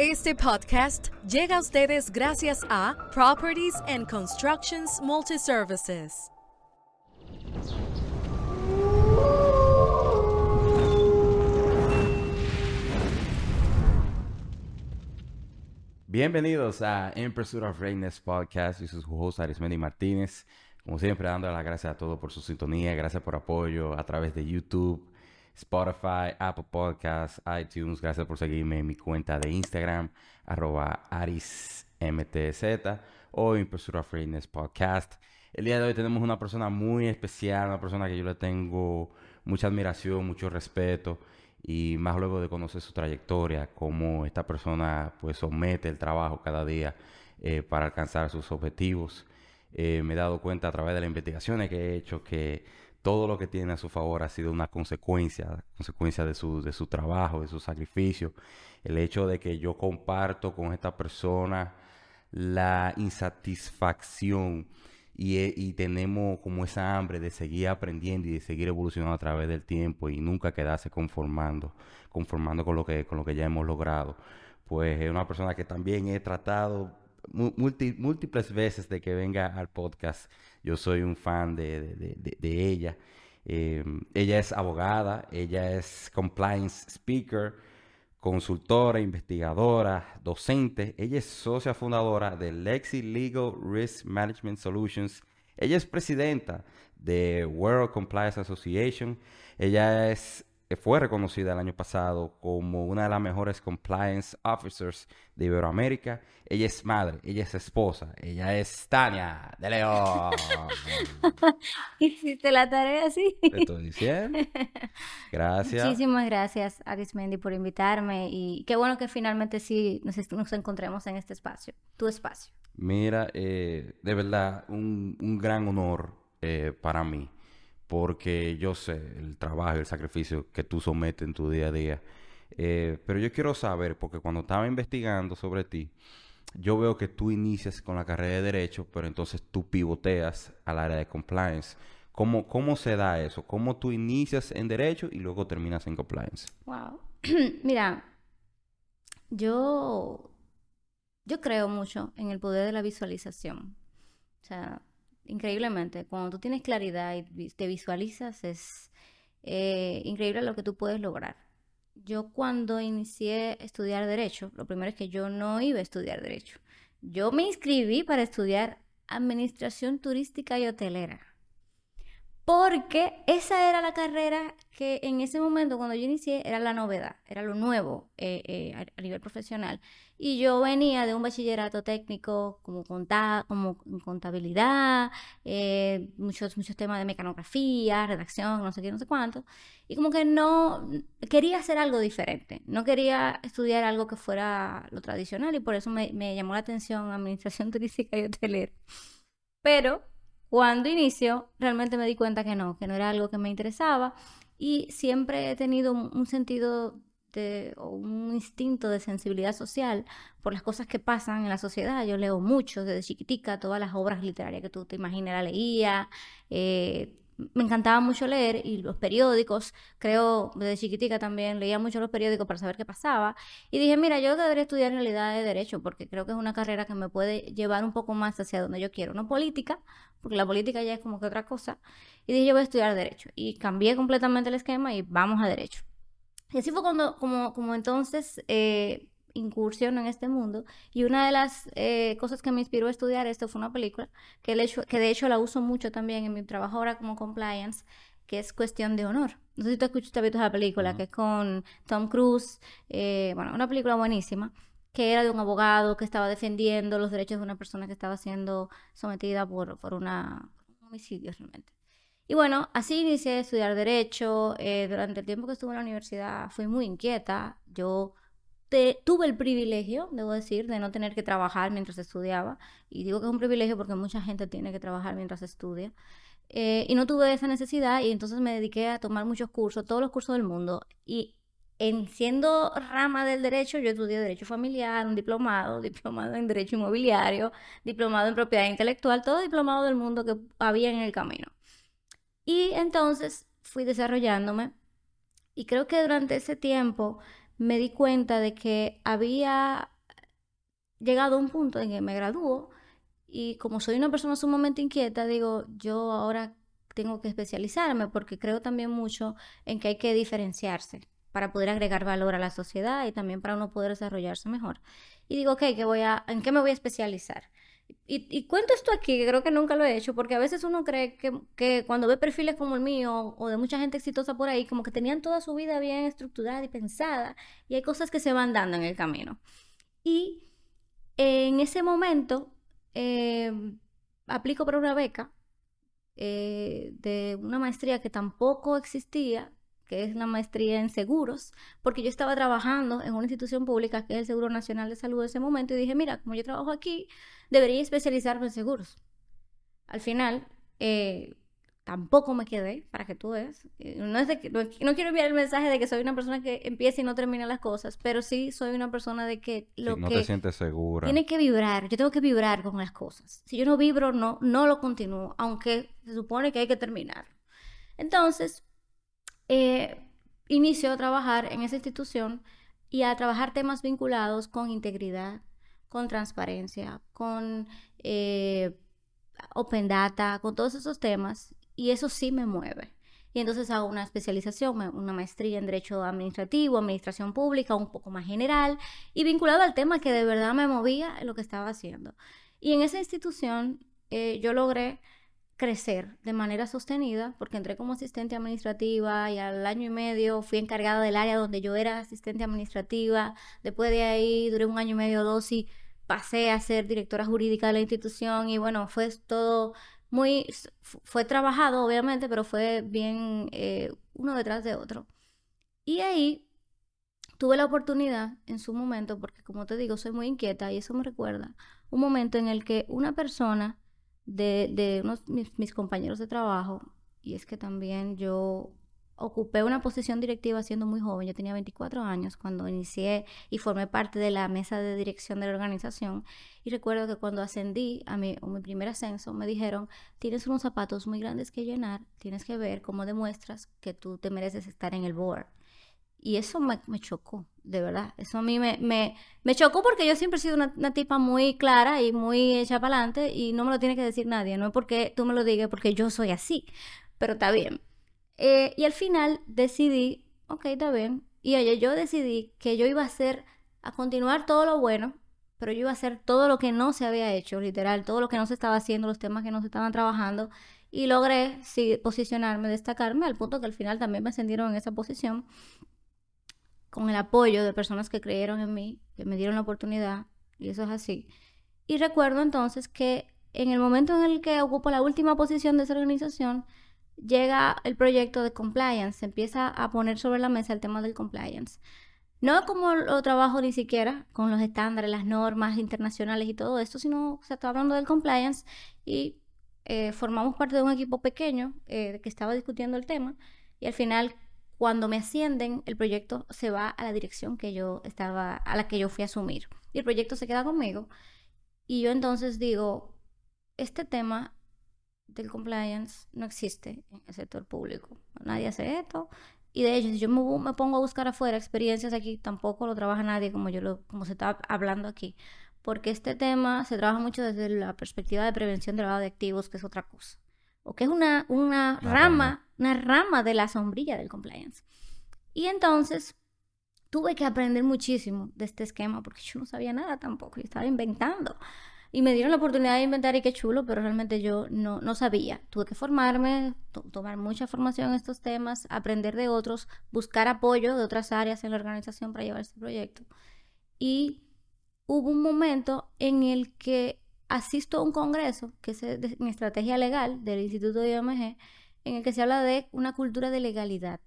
Este podcast llega a ustedes gracias a Properties and Constructions Multiservices. Bienvenidos a In Pursuit of Greatness Podcast. Yo soy su Arismendi Martínez. Como siempre, dando las gracias a todos por su sintonía, gracias por apoyo a través de YouTube, Spotify, Apple Podcasts, iTunes. Gracias por seguirme en mi cuenta de Instagram, arroba arismtz o of Greatness Podcast. El día de hoy tenemos una persona muy especial, una persona que yo le tengo mucha admiración, mucho respeto y más luego de conocer su trayectoria, cómo esta persona pues somete el trabajo cada día eh, para alcanzar sus objetivos. Eh, me he dado cuenta a través de las investigaciones que he hecho que todo lo que tiene a su favor ha sido una consecuencia, consecuencia de su, de su trabajo, de su sacrificio. El hecho de que yo comparto con esta persona la insatisfacción y, y, tenemos como esa hambre de seguir aprendiendo y de seguir evolucionando a través del tiempo y nunca quedarse conformando, conformando con lo que, con lo que ya hemos logrado. Pues es una persona que también he tratado múltiples veces de que venga al podcast. Yo soy un fan de, de, ella. Eh, ella es abogada, ella es compliance speaker, consultora, investigadora, docente. Ella es socia fundadora de Lexi Legal Risk Management Solutions. Ella es presidenta de World Compliance Association. Ella es fue reconocida el año pasado como una de las mejores compliance officers de Iberoamérica. Ella es madre, ella es esposa, ella es Tania de León. Hiciste la tarea así. Te estoy diciendo. Gracias. Muchísimas gracias, Arismendi, por invitarme. Y qué bueno que finalmente sí nos, nos encontremos en este espacio, tu espacio. Mira, eh, de verdad, un, un gran honor eh, para mí porque yo sé el trabajo y el sacrificio que tú sometes en tu día a día. Eh, pero yo quiero saber, porque cuando estaba investigando sobre ti, yo veo que tú inicias con la carrera de Derecho, pero entonces tú pivoteas al área de compliance. ¿Cómo, cómo se da eso? ¿Cómo tú inicias en Derecho y luego terminas en compliance? Wow. Mira, yo, yo creo mucho en el poder de la visualización. O sea, increíblemente. Cuando tú tienes claridad y te visualizas, es eh, increíble lo que tú puedes lograr. Yo cuando inicié a estudiar derecho, lo primero es que yo no iba a estudiar derecho. Yo me inscribí para estudiar administración turística y hotelera porque esa era la carrera que en ese momento cuando yo inicié era la novedad, era lo nuevo eh, eh, a, nivel profesional. Y yo venía de un bachillerato técnico como, como contabilidad, eh, muchos, muchos temas de mecanografía, redacción, no sé qué, no sé cuánto. Y como que no, quería hacer algo diferente, no quería estudiar algo que fuera lo tradicional y por eso me, me llamó la atención administración turística y hotelera. Pero cuando inicio, realmente me di cuenta que no, que no era algo que me interesaba y siempre he tenido un, sentido de, o un instinto de sensibilidad social por las cosas que pasan en la sociedad. Yo leo mucho desde chiquitica, todas las obras literarias que tú te imagines la leía, eh, me encantaba mucho leer y los periódicos, creo, desde chiquitica también leía mucho los periódicos para saber qué pasaba. Y dije, mira, yo debería estudiar en realidad de Derecho porque creo que es una carrera que me puede llevar un poco más hacia donde yo quiero. No política, porque la política ya es como que otra cosa. Y dije, yo voy a estudiar Derecho. Y cambié completamente el esquema y vamos a Derecho. Y así fue cuando, como, como entonces... Eh, incursión en este mundo. Y una de las eh, cosas que me inspiró a estudiar esto fue una película, que, el hecho, que de hecho la uso mucho también en mi trabajo ahora como compliance, que es Cuestión de Honor. No sé si tú has visto esa película, que es con Tom Cruise, eh, bueno, una película buenísima, que era de un abogado que estaba defendiendo los derechos de una persona que estaba siendo sometida por, por, una, un homicidio realmente. Y bueno, así inicié a estudiar Derecho. Eh, durante el tiempo que estuve en la universidad fui muy inquieta. Yo tuve el privilegio, debo decir, de no tener que trabajar mientras estudiaba. Y digo que es un privilegio porque mucha gente tiene que trabajar mientras estudia. Eh, y no tuve esa necesidad y entonces me dediqué a tomar muchos cursos, todos los cursos del mundo. Y en siendo rama del derecho, yo estudié derecho familiar, un diplomado, diplomado en derecho inmobiliario, diplomado en propiedad intelectual, todo diplomado del mundo que había en el camino. Y entonces fui desarrollándome y creo que durante ese tiempo me di cuenta de que había llegado a un punto en que me graduó y como soy una persona sumamente inquieta, digo, yo ahora tengo que especializarme porque creo también mucho en que hay que diferenciarse para poder agregar valor a la sociedad y también para uno poder desarrollarse mejor. Y digo, ok, ¿qué voy a, ¿en qué me voy a especializar? Y, cuento esto aquí, que creo que nunca lo he hecho, porque a veces uno cree que, que, cuando ve perfiles como el mío o de mucha gente exitosa por ahí, como que tenían toda su vida bien estructurada y pensada, y hay cosas que se van dando en el camino. Y en ese momento eh, aplico para una beca eh, de una maestría que tampoco existía, que es la maestría en seguros, porque yo estaba trabajando en una institución pública que es el Seguro Nacional de Salud en ese momento y dije, mira, como yo trabajo aquí, debería especializarme en seguros. Al final, eh, tampoco me quedé, para que tú veas. Eh, no, es de que, no, quiero enviar el mensaje de que soy una persona que empieza y no termina las cosas, pero sí soy una persona de que lo no que... te sientes segura. Tiene que vibrar, yo tengo que vibrar con las cosas. Si yo no vibro, no, no lo continúo, aunque se supone que hay que terminar. Entonces, eh, inicio a trabajar en esa institución y a trabajar temas vinculados con integridad, con transparencia, con eh, open data, con todos esos temas y eso sí me mueve. Y entonces hago una especialización, una maestría en Derecho Administrativo, Administración Pública, un poco más general y vinculado al tema que de verdad me movía en lo que estaba haciendo. Y en esa institución eh, yo logré crecer de manera sostenida, porque entré como asistente administrativa y al año y medio fui encargada del área donde yo era asistente administrativa. Después de ahí duré un año y medio dos y pasé a ser directora jurídica de la institución y bueno, fue todo muy, fue trabajado obviamente, pero fue bien eh, uno detrás de otro. Y ahí tuve la oportunidad en su momento, porque como te digo, soy muy inquieta y eso me recuerda un momento en el que una persona de, de unos mis, mis compañeros de trabajo, y es que también yo ocupé una posición directiva siendo muy joven, yo tenía 24 años cuando inicié y formé parte de la mesa de dirección de la organización. Y recuerdo que cuando ascendí a mi, mi primer ascenso me dijeron, tienes unos zapatos muy grandes que llenar, tienes que ver cómo demuestras que tú te mereces estar en el board. Y eso me, me chocó, de verdad. Eso a mí me, me, me chocó porque yo siempre he sido una, una, tipa muy clara y muy hecha para adelante y no me lo tiene que decir nadie. No es porque tú me lo digas, porque yo soy así. Pero está bien. Eh, y al final decidí, ok, está bien. Y oye, yo decidí que yo iba a hacer, a continuar todo lo bueno, pero yo iba a hacer todo lo que no se había hecho, literal, todo lo que no se estaba haciendo, los temas que no se estaban trabajando. Y logré posicionarme, destacarme, al punto que al final también me ascendieron en esa posición, con el apoyo de personas que creyeron en mí, que me dieron la oportunidad, y eso es así. Y recuerdo entonces que en el momento en el que ocupo la última posición de esa organización, llega el proyecto de compliance, se empieza a poner sobre la mesa el tema del compliance. No como lo trabajo ni siquiera con los estándares, las normas internacionales y todo esto, sino se está hablando del compliance y eh, formamos parte de un equipo pequeño eh, que estaba discutiendo el tema y al final cuando me ascienden el proyecto se va a la dirección que yo estaba a la que yo fui a asumir y el proyecto se queda conmigo y yo entonces digo este tema del compliance no existe en el sector público. Nadie hace esto. Y de hecho, si yo me, pongo a buscar afuera experiencias aquí, tampoco lo trabaja nadie como yo lo, como se está hablando aquí. Porque este tema se trabaja mucho desde la perspectiva de prevención de lavado de activos, que es otra cosa. O que es una, una rama, una rama de la sombrilla del compliance. Y entonces tuve que aprender muchísimo de este esquema, porque yo no sabía nada tampoco, yo estaba inventando. Y me dieron la oportunidad de inventar y qué chulo, pero realmente yo no, no sabía. Tuve que formarme, tomar mucha formación en estos temas, aprender de otros, buscar apoyo de otras áreas en la organización para llevar este proyecto. Y hubo un momento en el que asisto a un congreso, que es en estrategia legal del Instituto de IOMG, en el que se habla de una cultura de legalidad.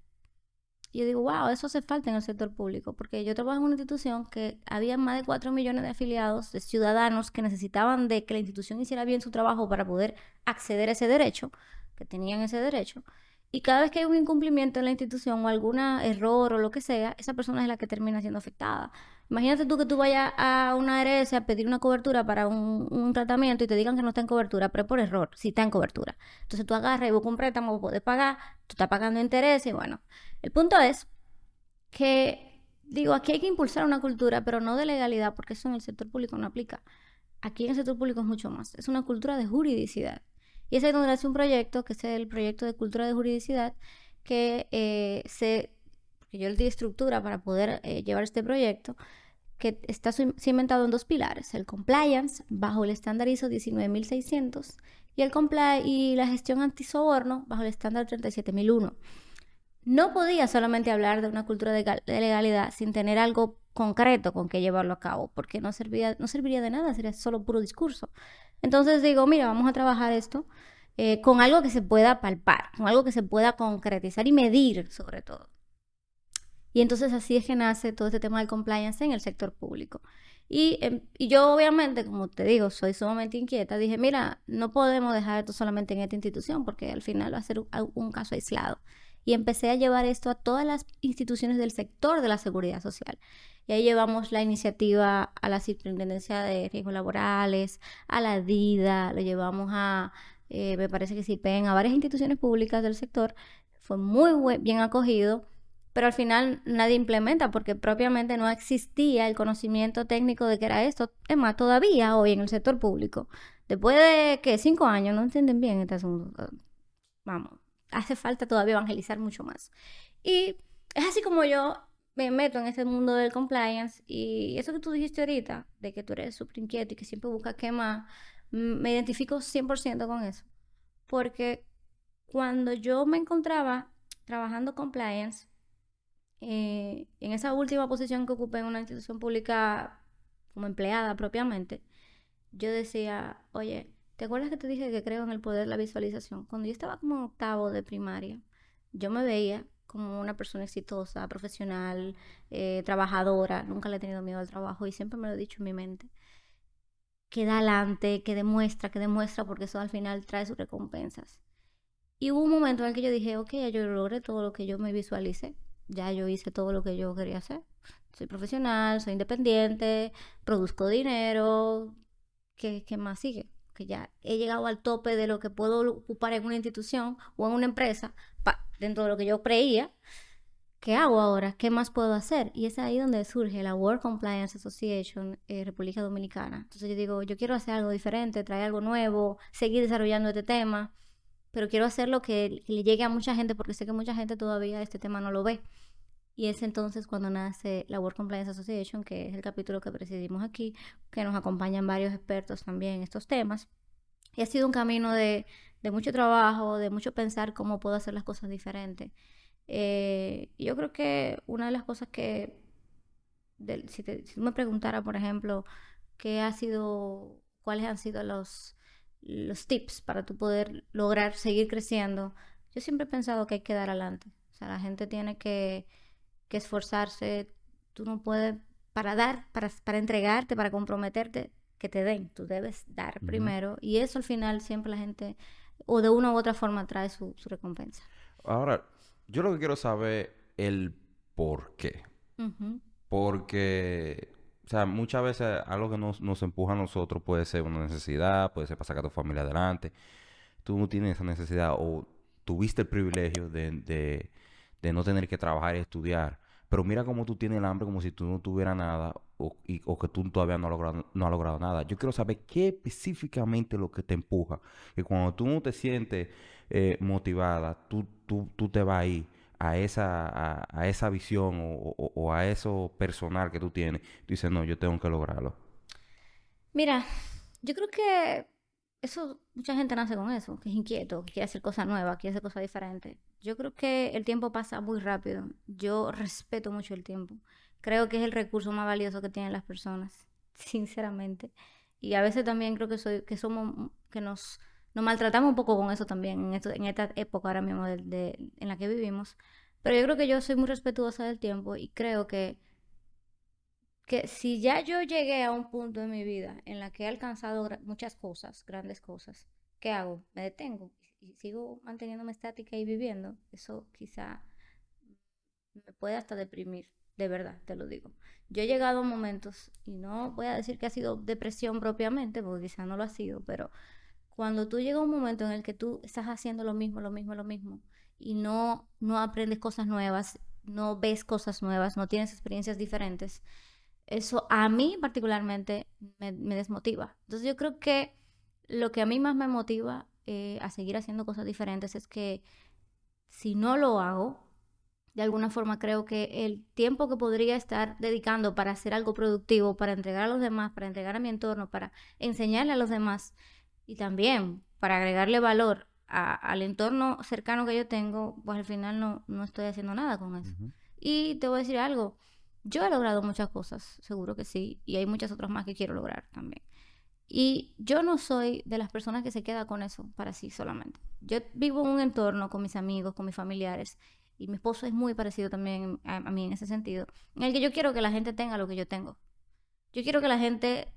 Y yo digo, wow, eso hace falta en el sector público, porque yo trabajo en una institución que había más de 4 millones de afiliados, de ciudadanos que necesitaban de que la institución hiciera bien su trabajo para poder acceder a ese derecho, que tenían ese derecho. Y cada vez que hay un incumplimiento en la institución o algún error o lo que sea, esa persona es la que termina siendo afectada. Imagínate tú que tú vayas a una ARS a pedir una cobertura para un, tratamiento y te digan que no está en cobertura, pero por error, si está en cobertura. Entonces tú agarras y buscas un préstamo, puedes pagar, tú estás pagando interés y bueno. El punto es que digo, aquí hay que impulsar una cultura, pero no de legalidad, porque eso en el sector público no aplica. Aquí en el sector público es mucho más. Es una cultura de juridicidad. Y es ahí donde hace un proyecto, que es el proyecto de cultura de juridicidad, que eh, se, yo le di estructura para poder eh, llevar este proyecto, que está cimentado en dos pilares, el compliance bajo el estándar ISO 19600 y, el y la gestión antisoborno bajo el estándar 37001. No podía solamente hablar de una cultura de, legalidad sin tener algo concreto con que llevarlo a cabo, porque no, servía, no serviría de nada, sería solo puro discurso. Entonces digo, mira, vamos a trabajar esto eh, con algo que se pueda palpar, con algo que se pueda concretizar y medir sobre todo. Y entonces así es que nace todo este tema del compliance en el sector público. Y, em, yo obviamente, como te digo, soy sumamente inquieta. Dije, mira, no podemos dejar esto solamente en esta institución porque al final va a ser un, caso aislado. Y empecé a llevar esto a todas las instituciones del sector de la seguridad social. Y ahí llevamos la iniciativa a la Superintendencia de Riesgos Laborales, a la DIDA, lo llevamos a, eh, me parece que CIPEN, a varias instituciones públicas del sector. Fue muy bien acogido pero al final nadie implementa porque propiamente no existía el conocimiento técnico de que era esto. Es más, todavía hoy en el sector público, después de que cinco años no entienden bien este asunto. Vamos, hace falta todavía evangelizar mucho más. Y es así como yo me meto en este mundo del compliance y eso que tú dijiste ahorita, de que tú eres súper inquieto y que siempre buscas qué más, me identifico 100% con eso. Porque cuando yo me encontraba trabajando compliance, eh, en esa última posición que ocupé en una institución pública como empleada propiamente, yo decía, oye, ¿te acuerdas que te dije que creo en el poder de la visualización? Cuando yo estaba como octavo de primaria, yo me veía como una persona exitosa, profesional, eh, trabajadora, nunca le he tenido miedo al trabajo y siempre me lo he dicho en mi mente. Que da adelante, que demuestra, que demuestra, porque eso al final trae sus recompensas. Y hubo un momento en el que yo dije, ok, yo logré todo lo que yo me visualicé ya yo hice todo lo que yo quería hacer. Soy profesional, soy independiente, produzco dinero. ¿Qué, qué más sigue? Ya he llegado al tope de lo que puedo ocupar en una institución o en una empresa dentro de lo que yo creía. ¿Qué hago ahora? ¿Qué más puedo hacer? Y es ahí donde surge la World Compliance Association eh, República Dominicana. Entonces yo digo, yo quiero hacer algo diferente, traer algo nuevo, seguir desarrollando este tema pero quiero hacerlo que, que le llegue a mucha gente porque sé que mucha gente todavía este tema no lo ve. Y es entonces cuando nace la World Compliance Association, que es el capítulo que presidimos aquí, que nos acompañan varios expertos también en estos temas. Y ha sido un camino de, de mucho trabajo, de mucho pensar cómo puedo hacer las cosas diferentes. Eh, yo creo que una de las cosas que, si, te, si tú me preguntara, por ejemplo, qué ha sido, cuáles han sido los, los tips para tu poder lograr seguir creciendo, yo siempre he pensado que hay que dar adelante. O sea, la gente tiene que, que esforzarse. Tú no puedes, para dar, para, para entregarte, para comprometerte, que te den. Tú debes dar primero. Y eso al final siempre la gente, o de una u otra forma, trae su, su recompensa. Ahora, yo lo que quiero saber el por qué. Porque o sea, muchas veces algo que nos, nos empuja a nosotros puede ser una necesidad, puede ser para sacar a tu familia adelante. Tú no tienes esa necesidad o tuviste el privilegio de, no tener que trabajar y estudiar. Pero mira cómo tú tienes el hambre como si tú no tuvieras nada o, que tú todavía no has, logrado, no logrado nada. Yo quiero saber qué específicamente lo que te empuja. Que cuando tú no te sientes eh, motivada, tú, tú, tú te vas ahí a esa, a, esa visión o, a eso personal que tú tienes, tú dices, no, yo tengo que lograrlo? Mira, yo creo que eso, mucha gente nace con eso, que es inquieto, que quiere hacer cosas nuevas, quiere hacer cosas diferentes. Yo creo que el tiempo pasa muy rápido. Yo respeto mucho el tiempo. Creo que es el recurso más valioso que tienen las personas, sinceramente. Y a veces también creo que soy, que somos, que nos nos maltratamos un poco con eso también en, esto, en esta época ahora mismo de, en la que vivimos. Pero yo creo que yo soy muy respetuosa del tiempo y creo que, que si ya yo llegué a un punto en mi vida en la que he alcanzado muchas cosas, grandes cosas, ¿qué hago? Me detengo y sigo manteniéndome estática y viviendo. Eso quizá me puede hasta deprimir, de verdad, te lo digo. Yo he llegado a momentos, y no voy a decir que ha sido depresión propiamente, porque quizá no lo ha sido, pero cuando tú llegas a un momento en el que tú estás haciendo lo mismo, lo mismo, lo mismo, y no, no aprendes cosas nuevas, no ves cosas nuevas, no tienes experiencias diferentes, eso a mí particularmente me, desmotiva. Entonces yo creo que lo que a mí más me motiva eh, a seguir haciendo cosas diferentes es que si no lo hago, de alguna forma creo que el tiempo que podría estar dedicando para hacer algo productivo, para entregar a los demás, para entregar a mi entorno, para enseñarle a los demás y también para agregarle valor al entorno cercano que yo tengo, pues al final no, no estoy haciendo nada con eso. Y te voy a decir algo, yo he logrado muchas cosas, seguro que sí, y hay muchas otras más que quiero lograr también. Y yo no soy de las personas que se queda con eso para sí solamente. Yo vivo en un entorno con mis amigos, con mis familiares, y mi esposo es muy parecido también a, mí en ese sentido, en el que yo quiero que la gente tenga lo que yo tengo. Yo quiero que la gente...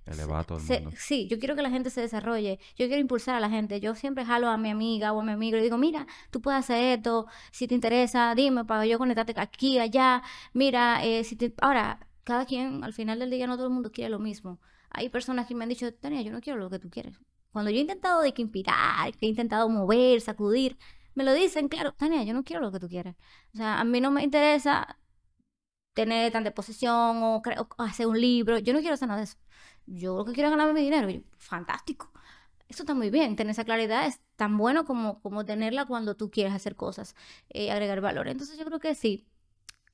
Se, sí, yo quiero que la gente se desarrolle. Yo quiero impulsar a la gente. Yo siempre jalo a mi amiga o a mi amigo y digo, mira, tú puedes hacer esto. Si te interesa, dime para yo conectarte aquí, allá. Mira, eh, si te... Ahora, cada quien, al final del día, no todo el mundo quiere lo mismo. Hay personas que me han dicho, Tania, yo no quiero lo que tú quieres. Cuando yo he intentado de que inspirar, que he intentado mover, sacudir, me lo dicen, claro, Tania, yo no quiero lo que tú quieres. O sea, a mí no me interesa tener tanta posesión o, hacer un libro. Yo no quiero hacer nada de eso. Yo lo que quiero es ganarme mi dinero. fantástico. Eso está muy bien. Tener esa claridad es tan bueno como, como tenerla cuando tú quieres hacer cosas, eh, agregar valor. Entonces yo creo que sí.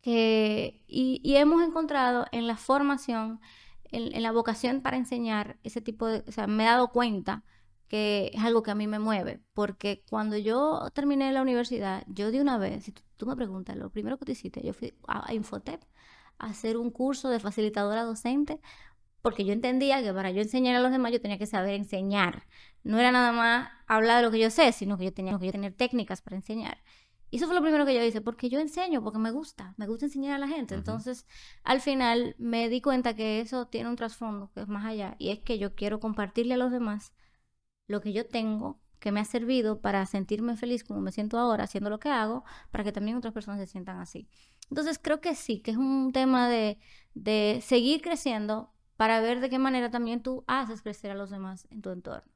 Que, y, y hemos encontrado en la formación, en, en, la vocación para enseñar ese tipo de... O sea, me he dado cuenta que es algo que a mí me mueve, porque cuando yo terminé la universidad, yo de una vez, si tú, me preguntas, lo primero que tú hiciste, yo fui a, Infotep a hacer un curso de facilitadora docente, porque yo entendía que para yo enseñar a los demás yo tenía que saber enseñar. No era nada más hablar de lo que yo sé, sino que yo tenía que tener técnicas para enseñar. Y eso fue lo primero que yo hice, porque yo enseño, porque me gusta, me gusta enseñar a la gente. Entonces, al final me di cuenta que eso tiene un trasfondo que es más allá, y es que yo quiero compartirle a los demás lo que yo tengo que me ha servido para sentirme feliz como me siento ahora haciendo lo que hago, para que también otras personas se sientan así. Entonces creo que sí, que es un tema de, de seguir creciendo para ver de qué manera también tú haces crecer a los demás en tu entorno.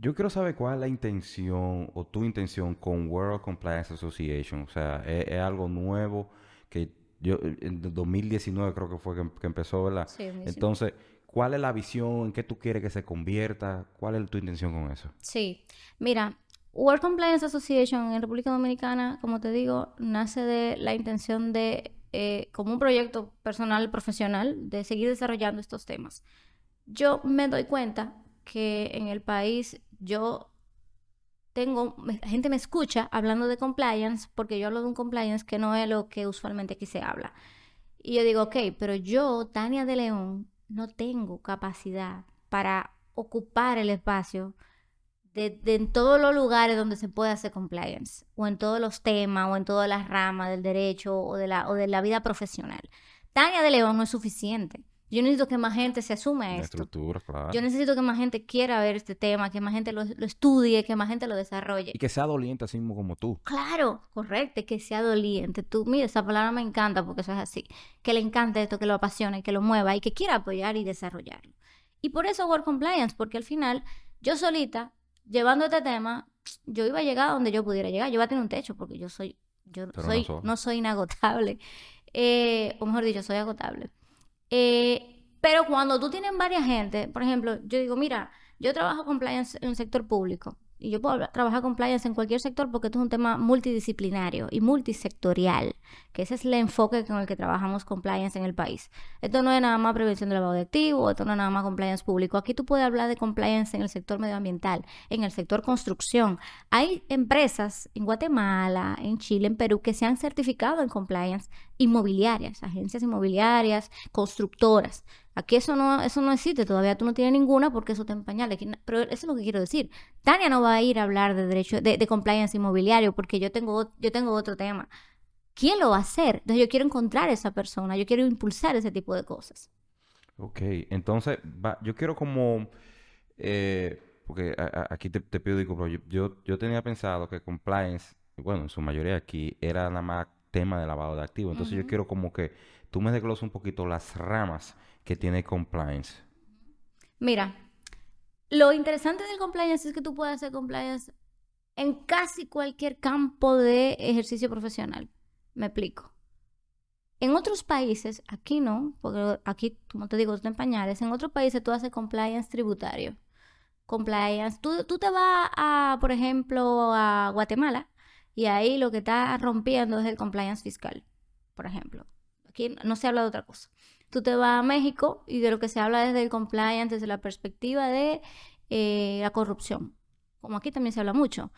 Yo quiero saber cuál es la intención o tu intención con World Compliance Association. O sea, es, algo nuevo que yo en 2019 creo que fue que, empezó, ¿verdad? Sí, Entonces, ¿Cuál es la visión? ¿En qué tú quieres que se convierta? ¿Cuál es tu intención con eso? Sí, mira, World Compliance Association en República Dominicana, como te digo, nace de la intención de, eh, como un proyecto personal, profesional, de seguir desarrollando estos temas. Yo me doy cuenta que en el país yo tengo, la gente me escucha hablando de compliance porque yo hablo de un compliance que no es lo que usualmente aquí se habla. Y yo digo, ok, pero yo, Tania de León, no tengo capacidad para ocupar el espacio de, en todos los lugares donde se puede hacer compliance, o en todos los temas, o en todas las ramas del derecho o de la, o de la vida profesional. Tania de León no es suficiente. Yo necesito que más gente se asume a esto. Yo necesito que más gente quiera ver este tema, que más gente lo, estudie, que más gente lo desarrolle. Y que sea doliente así mismo como tú. Claro, correcto, que sea doliente. Tú, mira, esa palabra me encanta porque eso es así. Que le encante esto, que lo apasione, que lo mueva y que quiera apoyar y desarrollarlo. Y por eso Work Compliance, porque al final, yo solita, llevando este tema, yo iba a llegar a donde yo pudiera llegar. Yo iba a tener un techo porque yo soy, yo soy, no, soy inagotable. Eh, o mejor dicho, soy agotable. Eh, pero cuando tú tienes varias gente, por ejemplo, yo digo, mira, yo trabajo compliance en el sector público y yo puedo trabajar compliance en cualquier sector porque esto es un tema multidisciplinario y multisectorial, que ese es el enfoque con el que trabajamos compliance en el país. Esto no es nada más prevención del lavado de activos, esto no es nada más compliance público. Aquí tú puedes hablar de compliance en el sector medioambiental, en el sector construcción. Hay empresas en Guatemala, en Chile, en Perú que se han certificado en compliance inmobiliarias, agencias inmobiliarias, constructoras. Aquí eso no, eso no existe, todavía tú no tienes ninguna porque eso te en Pero eso es lo que quiero decir. Tania no va a ir a hablar de derecho, de, compliance inmobiliario porque yo tengo, yo tengo otro tema. ¿Quién lo va a hacer? Entonces yo quiero encontrar a esa persona, yo quiero impulsar ese tipo de cosas. Ok, entonces yo quiero como, eh, porque aquí te, pido disculpas, yo, yo, tenía pensado que compliance, bueno, en su mayoría aquí, era nada más tema de lavado de activos. Entonces yo quiero como que tú me desgloses un poquito las ramas que tiene compliance? Mira, lo interesante del compliance es que tú puedes hacer compliance en casi cualquier campo de ejercicio profesional. Me explico. En otros países, aquí no, porque aquí, como te digo, está en pañales. En otros países tú haces compliance tributario. Compliance. Tú, tú te vas a, por ejemplo, a Guatemala y ahí lo que está rompiendo es el compliance fiscal, por ejemplo. Aquí no se habla de otra cosa. Tú te vas a México y de lo que se habla es del compliance desde la perspectiva de eh, la corrupción, como aquí también se habla mucho.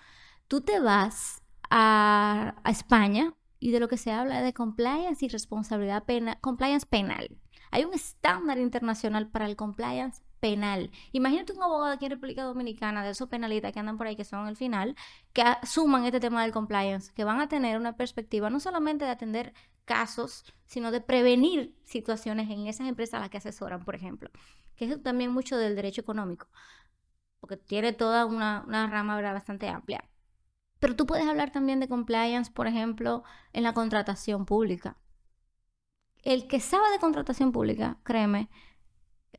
Tú te vas a, a España y de lo que se habla es de compliance y responsabilidad penal, compliance penal. Hay un estándar internacional para el compliance penal. Imagínate un abogado aquí en República Dominicana, de esos penalistas que andan por ahí, que son al final, que asuman este tema del compliance, que van a tener una perspectiva no solamente de atender casos, sino de prevenir situaciones en esas empresas a las que asesoran, por ejemplo. Que es también mucho del derecho económico, porque tiene toda una, una rama bastante amplia. Pero tú puedes hablar también de compliance, por ejemplo, en la contratación pública. El que sabe de contratación pública, créeme,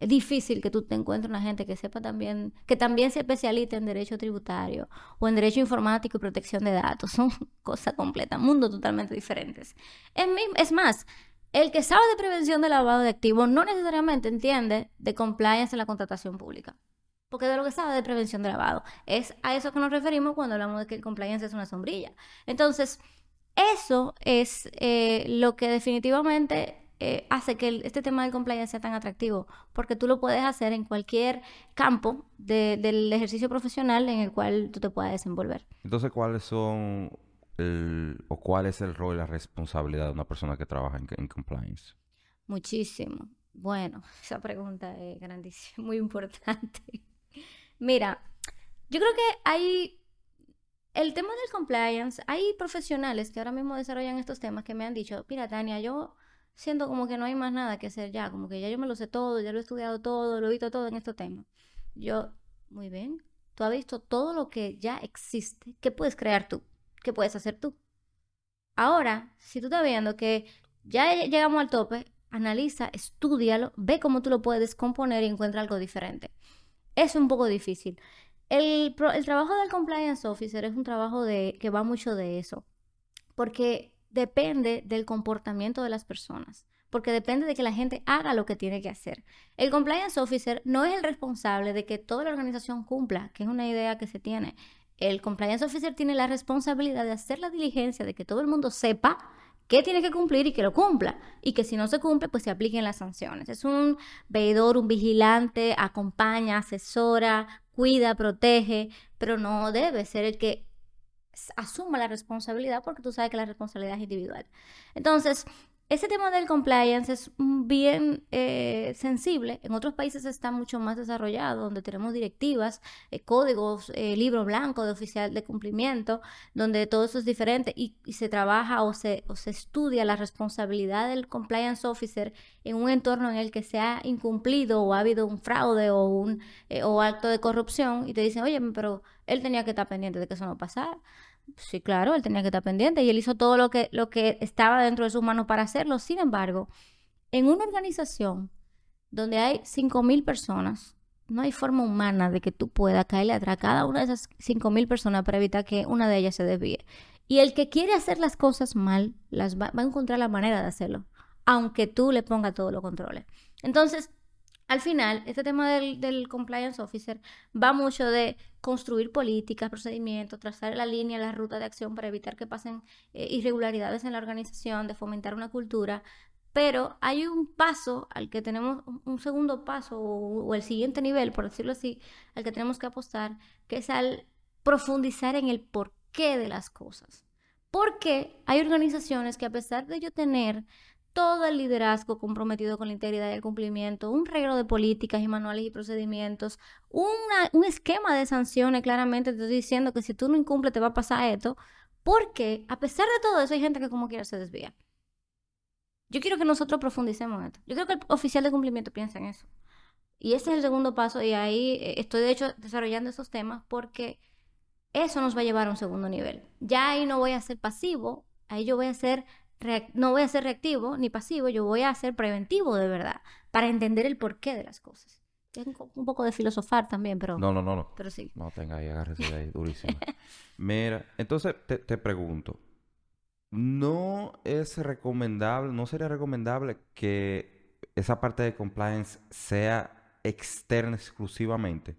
es difícil que tú te encuentres una gente que sepa también, que también se especialice en derecho tributario o en derecho informático y protección de datos. Son cosas completas, mundos totalmente diferentes. Es más, el que sabe de prevención de lavado de activos no necesariamente entiende de compliance en la contratación pública porque de lo que sabe de prevención de lavado. Es a eso que nos referimos cuando hablamos de que el compliance es una sombrilla. Entonces, eso es eh, lo que definitivamente eh, hace que este tema del compliance sea tan atractivo, porque tú lo puedes hacer en cualquier campo del ejercicio profesional en el cual tú te puedas desenvolver. Entonces, ¿cuáles son o cuál es el rol y la responsabilidad de una persona que trabaja en compliance? Muchísimo. Bueno, esa pregunta es grandísima, muy importante. Mira, yo creo que hay el tema del compliance, hay profesionales que ahora mismo desarrollan estos temas que me han dicho, mira, Tania, yo siento como que no hay más nada que hacer ya, como que ya yo me lo sé todo, ya lo he estudiado todo, lo he visto todo en estos temas. Yo, muy bien, tú has visto todo lo que ya existe, ¿qué puedes crear tú? ¿Qué puedes hacer tú? Ahora, si tú estás viendo que ya llegamos al tope, analiza, estudialo, ve cómo tú lo puedes descomponer y encuentra algo diferente es un poco difícil. El, trabajo del compliance officer es un trabajo de, que va mucho de eso, porque depende del comportamiento de las personas, porque depende de que la gente haga lo que tiene que hacer. El compliance officer no es el responsable de que toda la organización cumpla, que es una idea que se tiene. El compliance officer tiene la responsabilidad de hacer la diligencia de que todo el mundo sepa qué tiene que cumplir y que lo cumpla. Y que si no se cumple, pues se apliquen las sanciones. Es un veedor, un vigilante, acompaña, asesora, cuida, protege, pero no debe ser el que asuma la responsabilidad porque tú sabes que la responsabilidad es individual. Entonces, ese tema del compliance es bien eh, sensible. En otros países está mucho más desarrollado, donde tenemos directivas, eh, códigos, eh, libro blanco de oficial de cumplimiento, donde todo eso es diferente y, se trabaja o se, o se, estudia la responsabilidad del compliance officer en un entorno en el que se ha incumplido o ha habido un fraude o un o acto de corrupción y te dicen, oye, pero él tenía que estar pendiente de que eso no pasara. Sí, claro, él tenía que estar pendiente y él hizo todo lo que, lo que estaba dentro de sus manos para hacerlo. Sin embargo, en una organización donde hay 5.000 personas, no hay forma humana de que tú puedas caerle atrás a cada una de esas 5.000 personas para evitar que una de ellas se desvíe. Y el que quiere hacer las cosas mal, las va, va a encontrar la manera de hacerlo, aunque tú le pongas todos los controles. Entonces, al final, este tema del, compliance officer va mucho de construir políticas, procedimientos, trazar la línea, la ruta de acción para evitar que pasen eh, irregularidades en la organización, de fomentar una cultura. Pero hay un paso al que tenemos, un segundo paso o, o el siguiente nivel, por decirlo así, al que tenemos que apostar, que es al profundizar en el porqué de las cosas. Porque hay organizaciones que a pesar de yo tener todo el liderazgo comprometido con la integridad y el cumplimiento, un regalo de políticas y manuales y procedimientos, un esquema de sanciones, claramente te estoy diciendo que si tú no incumples te va a pasar esto, porque a pesar de todo eso hay gente que como quiera se desvía. Yo quiero que nosotros profundicemos en esto. Yo creo que el oficial de cumplimiento piensa en eso. Y ese es el segundo paso y ahí eh, estoy de hecho desarrollando esos temas porque eso nos va a llevar a un segundo nivel. Ya ahí no voy a ser pasivo, ahí yo voy a ser no voy a ser reactivo ni pasivo, yo voy a ser preventivo de verdad, para entender el porqué de las cosas. Tengo un poco de filosofar también, pero... No, no, no, no. Pero sí. No, tenga ahí, agárrese de ahí, durísimo. Mira, entonces te, te pregunto, no es recomendable, no sería recomendable que esa parte de compliance sea externa exclusivamente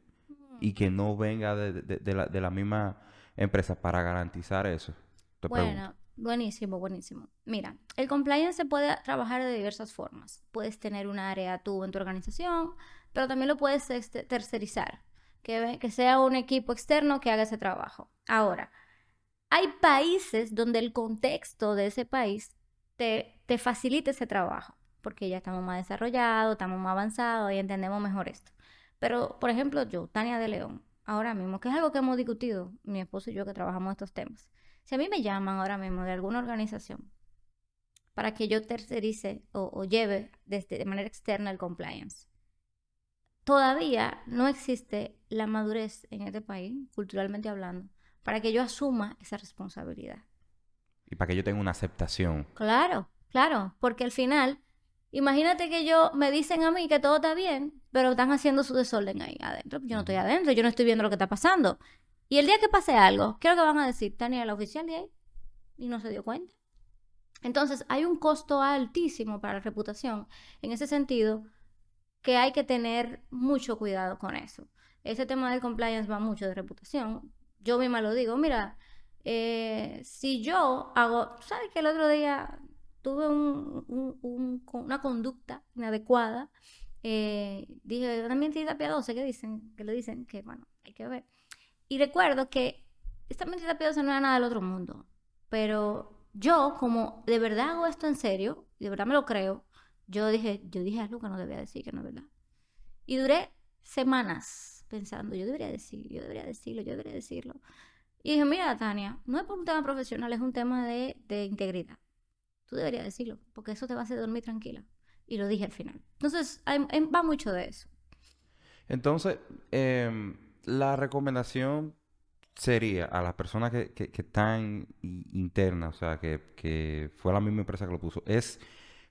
y que no venga de, de- de la, de la misma empresa para garantizar eso. Te pregunto. Buenísimo, buenísimo. Mira, el compliance se puede trabajar de diversas formas. Puedes tener un área tú en tu organización, pero también lo puedes este, tercerizar, que sea un equipo externo que haga ese trabajo. Ahora, hay países donde el contexto de ese país te, te facilita ese trabajo, porque ya estamos más desarrollados, estamos más avanzados y entendemos mejor esto. Pero, por ejemplo, yo, Tania de León, ahora mismo, que es algo que hemos discutido, mi esposo y yo que trabajamos estos temas. Si a mí me llaman ahora mismo de alguna organización para que yo tercerice o, o lleve desde, de manera externa el compliance, todavía no existe la madurez en este país, culturalmente hablando, para que yo asuma esa responsabilidad. Y para que yo tenga una aceptación. Claro, claro, porque al final, imagínate que yo me dicen a mí que todo está bien, pero están haciendo su desorden ahí adentro. Yo no estoy adentro, yo no estoy viendo lo que está pasando. Y el día que pase algo, ¿qué es lo que van a decir? Tania, la oficial de ahí, y no se dio cuenta. Entonces, hay un costo altísimo para la reputación en ese sentido que hay que tener mucho cuidado con eso. Ese tema del compliance va mucho de reputación. Yo misma lo digo, mira, eh, si yo hago, ¿sabes que el otro día tuve una conducta inadecuada? Eh, dije, una mentira piadosa que dicen, que le dicen que, bueno, hay que ver. Y recuerdo que esta mentira piadosa no era nada del otro mundo, pero yo, como de verdad hago esto en serio, y de verdad me lo creo, yo dije, yo dije algo que no debía decir, que no es verdad. Y duré semanas pensando, yo debería decir, yo debería decirlo, yo debería decirlo. Y dije, mira, Tania, no es por un tema profesional, es un tema de, de integridad. Tú deberías decirlo, porque eso te va a hacer dormir tranquila. Y lo dije al final. Entonces, hay- hay- va mucho de eso. Entonces, em, la recomendación sería a las personas que, que- están internas, o sea, que, que fue la misma empresa que lo puso, es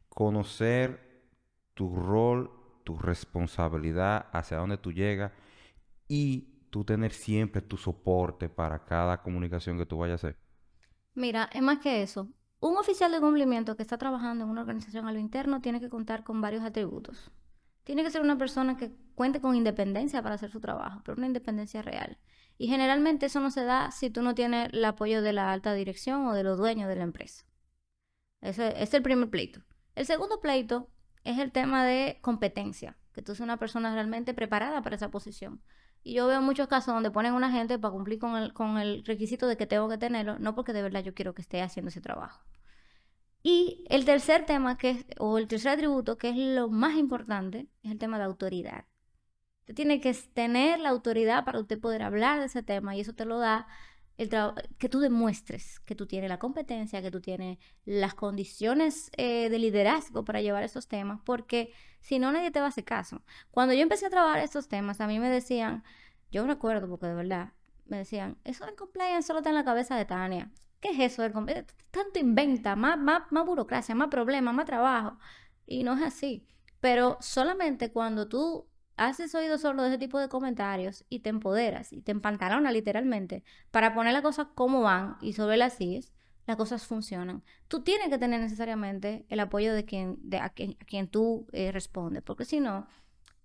conocer tu rol, tu responsabilidad, hacia dónde tú llegas y tú tener siempre tu soporte para cada comunicación que tú vayas a hacer. Mira, es más que eso. Un oficial de cumplimiento que está trabajando en una organización a lo interno tiene que contar con varios atributos. Tiene que ser una persona que cuente con independencia para hacer su trabajo, pero una independencia real. Y generalmente eso no se da si tú no tienes el apoyo de la alta dirección o de los dueños de la empresa. Ese, es el primer pleito. El segundo pleito es el tema de competencia, que tú seas una persona realmente preparada para esa posición. Y yo veo muchos casos donde ponen a una gente para cumplir con el, con el requisito de que tengo que tenerlo, no porque de verdad yo quiero que esté haciendo ese trabajo. Y el tercer tema, que es, o el tercer atributo, que es lo más importante, es el tema de autoridad. Usted tiene que tener la autoridad para usted poder hablar de ese tema y eso te lo da el que tú demuestres que tú tienes la competencia, que tú tienes las condiciones eh, de liderazgo para llevar esos temas, porque si no, nadie te va a hacer caso. Cuando yo empecé a trabajar estos temas, a mí me decían, yo recuerdo, porque de verdad, me decían, eso del compliance solo está en la cabeza de Tania. ¿Qué es eso compliance? Tanto inventa, más, más, más burocracia, más problemas, más trabajo. Y no es así. Pero solamente cuando tú haces oído solo de ese tipo de comentarios y te empoderas y te empantalonas literalmente para poner las cosas como van y sobre las sillas, las cosas funcionan. Tú tienes que tener necesariamente el apoyo de quien, de a quien, a quien tú eh, respondes, porque si no,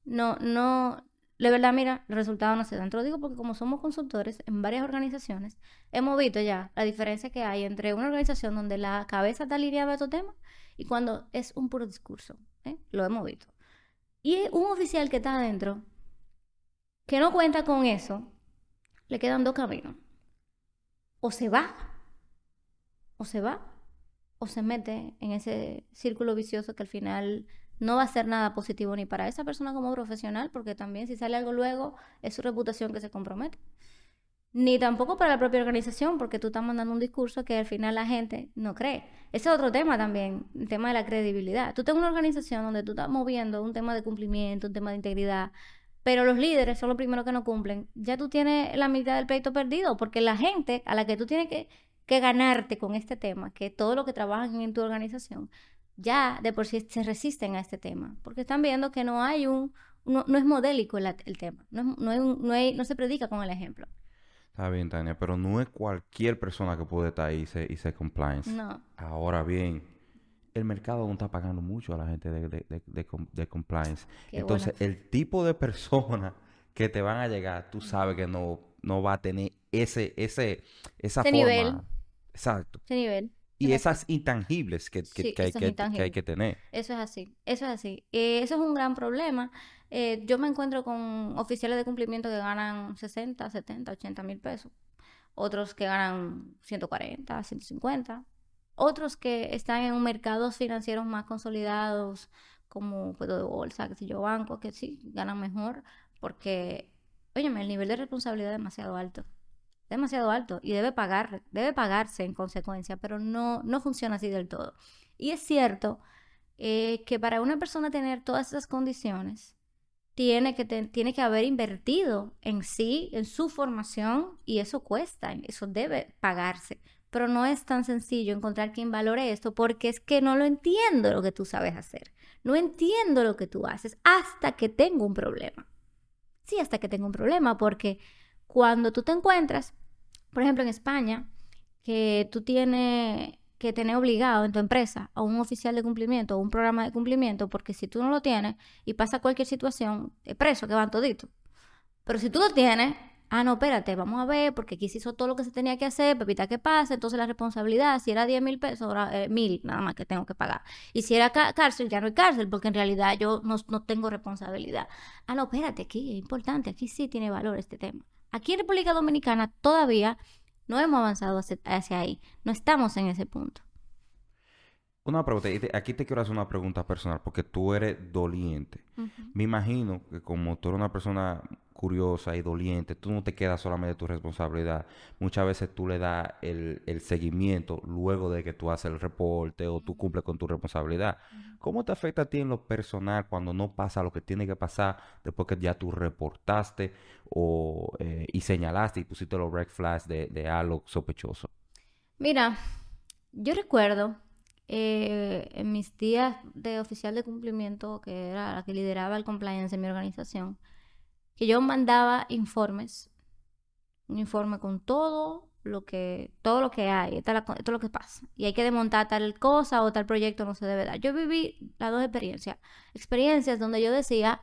no, no, de verdad, mira, el resultado no se da. Te lo digo porque como somos consultores en varias organizaciones, hemos visto ya la diferencia que hay entre una organización donde la cabeza está alineada a estos temas y cuando es un puro discurso. ¿eh? Lo hemos visto. Y un oficial que está adentro, que no cuenta con eso, le quedan dos caminos. O se va, o se va, o se mete en ese círculo vicioso que al final no va a ser nada positivo ni para esa persona como profesional, porque también si sale algo luego es su reputación que se compromete. Ni tampoco para la propia organización, porque tú estás mandando un discurso que al final la gente no cree. Ese es otro tema también, el tema de la credibilidad. Tú tienes una organización donde tú estás moviendo un tema de cumplimiento, un tema de integridad, pero los líderes son los primeros que no cumplen. Ya tú tienes la mitad del pleito perdido, porque la gente a la que tú tienes que, que ganarte con este tema, que todo lo que trabajan en tu organización, ya de por sí se resisten a este tema, porque están viendo que no hay un, no, no es modélico el, el tema, no, es- no, hay un- no, hay- no se predica con el ejemplo. Está bien, Tania, pero no es cualquier persona que puede estar ahí y ser, y ser compliance. No. Ahora bien, el mercado aún está pagando mucho a la gente de, de- de- de com- de compliance. Qué Entonces, el tipo de persona que te van a llegar, tú sabes que no, no va a tener ese, ese, esa Ese forma. nivel. Exacto. Ese nivel. Y esas intangibles que, que- Sí, que hay, que, que hay que tener. Eso es así, eso es así. Eh, eso es un gran problema. Eh, yo me encuentro con oficiales de cumplimiento que ganan 60, 70, 80 mil pesos. Otros que ganan 140, 150. Otros que están en mercados financieros más consolidados, como pues, de bolsa, que sé yo, bancos, que sí, ganan mejor. Porque, óyeme, el nivel de responsabilidad es demasiado alto. Demasiado alto. Y debe pagar, debe pagarse en consecuencia, pero no, no funciona así del todo. Y es cierto eh, que para una persona tener todas esas condiciones, tiene que, tiene que haber invertido en sí, en su formación, y eso cuesta, eso debe pagarse. Pero no es tan sencillo encontrar quien valore esto porque es que no lo entiendo lo que tú sabes hacer. No entiendo lo que tú haces hasta que tengo un problema. Sí, hasta que tengo un problema, porque cuando tú te encuentras, por ejemplo, en España, que tú tienes que tener obligado en tu empresa a un oficial de cumplimiento o un programa de cumplimiento, porque si tú no lo tienes y pasa cualquier situación, es preso, que van toditos. Pero si tú lo tienes, ah, no, espérate, vamos a ver, porque aquí se hizo todo lo que se tenía que hacer, pepita, ¿qué pasa? Entonces la responsabilidad, si era 10 mil pesos, ahora eh, mil nada más que tengo que pagar. Y si era cárcel, ya no hay cárcel, porque en realidad yo no, no tengo responsabilidad. Ah, no, espérate, aquí es importante, aquí sí tiene valor este tema. Aquí en República Dominicana todavía no hemos avanzado hacia, ahí, no estamos en ese punto. Una pregunta, y te- aquí te quiero hacer una pregunta personal, porque tú eres doliente. Me imagino que como tú eres una persona curiosa y doliente, tú no te quedas solamente de tu responsabilidad. Muchas veces tú le das el, el seguimiento luego de que tú haces el reporte o tú cumples con tu responsabilidad. ¿Cómo te afecta a ti en lo personal cuando no pasa lo que tiene que pasar después que ya tú reportaste o, eh, y señalaste y pusiste los red flags de, de algo sospechoso? Mira, yo recuerdo eh, en mis días de oficial de cumplimiento, que era la que lideraba el compliance en mi organización, que yo mandaba informes, un informe con todo lo que, todo lo que hay, es lo que pasa, y hay que desmontar tal cosa o tal proyecto no se debe dar. Yo viví las dos experiencias, experiencias donde yo decía,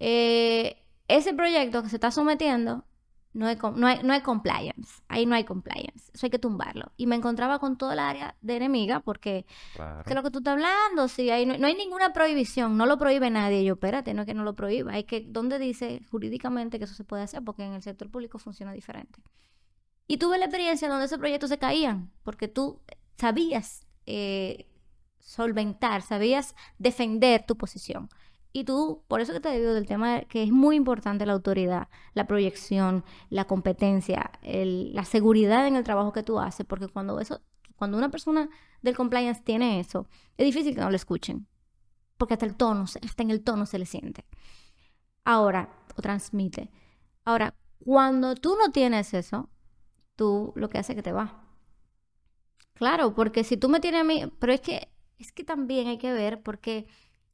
eh, ese proyecto que se está sometiendo no hay, no, hay, no hay compliance, ahí no hay compliance, eso hay que tumbarlo. Y me encontraba con toda el área de enemiga porque Claro. ¿Qué es lo que tú estás hablando? Si hay, no, no hay ninguna prohibición, no lo prohíbe nadie. Yo, espérate, no es que no lo prohíba, hay que, ¿dónde dice jurídicamente que eso se puede hacer? Porque en el sector público funciona diferente. Y tuve la experiencia donde esos proyectos se caían, porque tú sabías eh, solventar, sabías defender tu posición. Y tú, por eso que te digo del tema que es muy importante la autoridad, la proyección, la competencia, la seguridad en el trabajo que tú haces, porque cuando eso, cuando una persona del compliance tiene eso, es difícil que no lo escuchen, porque hasta el tono, hasta en el tono se le siente. Ahora, o transmite. Ahora, cuando tú no tienes eso, tú lo que hace es que te va. Claro, porque si tú me tienes a mí, pero es que es que también hay que ver porque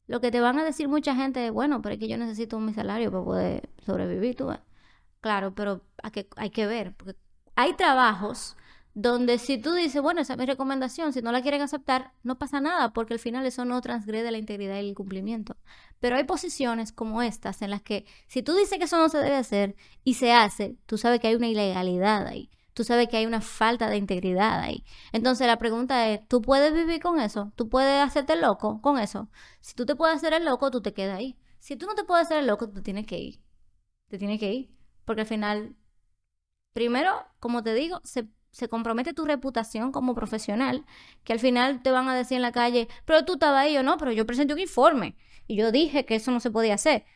lo que te van a decir mucha gente es, bueno, pero es que yo necesito mi salario para poder sobrevivir, tú. Claro, pero hay que, hay que ver, porque hay trabajos donde si tú dices, bueno, esa es mi recomendación, si no la quieren aceptar, no pasa nada, porque al final eso no transgrede la integridad y el cumplimiento. Pero hay posiciones como estas en las que si tú dices que eso no se debe hacer y se hace, tú sabes que hay una ilegalidad ahí, tú sabes que hay una falta de integridad ahí. Entonces la pregunta es, ¿tú puedes vivir con eso? ¿Tú puedes hacerte loco con eso? Si tú te puedes hacer el loco, tú te quedas ahí. Si tú no te puedes hacer el loco, tú tienes que ir. Te tienes que ir. Porque al final, primero, como te digo, se, compromete tu reputación como profesional, que al final te van a decir en la calle, pero tú estabas ahí o no, pero yo presenté un informe y yo dije que eso no se podía hacer.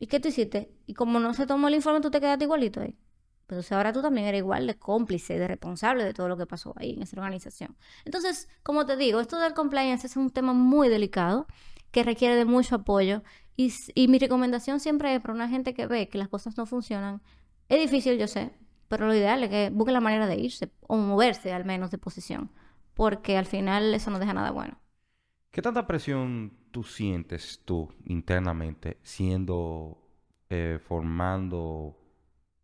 ¿Y qué tú hiciste? Y como no se tomó el informe, tú te quedaste igualito ahí. Entonces ahora tú también eres igual de cómplice, de responsable de todo lo que pasó ahí en esa organización. Entonces, como te digo, esto del compliance es un tema muy delicado que requiere de mucho apoyo y, y mi recomendación siempre es para una gente que ve que las cosas no funcionan. Es difícil, yo sé, pero lo ideal es que busque la manera de irse o moverse al menos de posición, porque al final eso no deja nada bueno. ¿Qué tanta presión tú sientes tú internamente siendo, eh, formando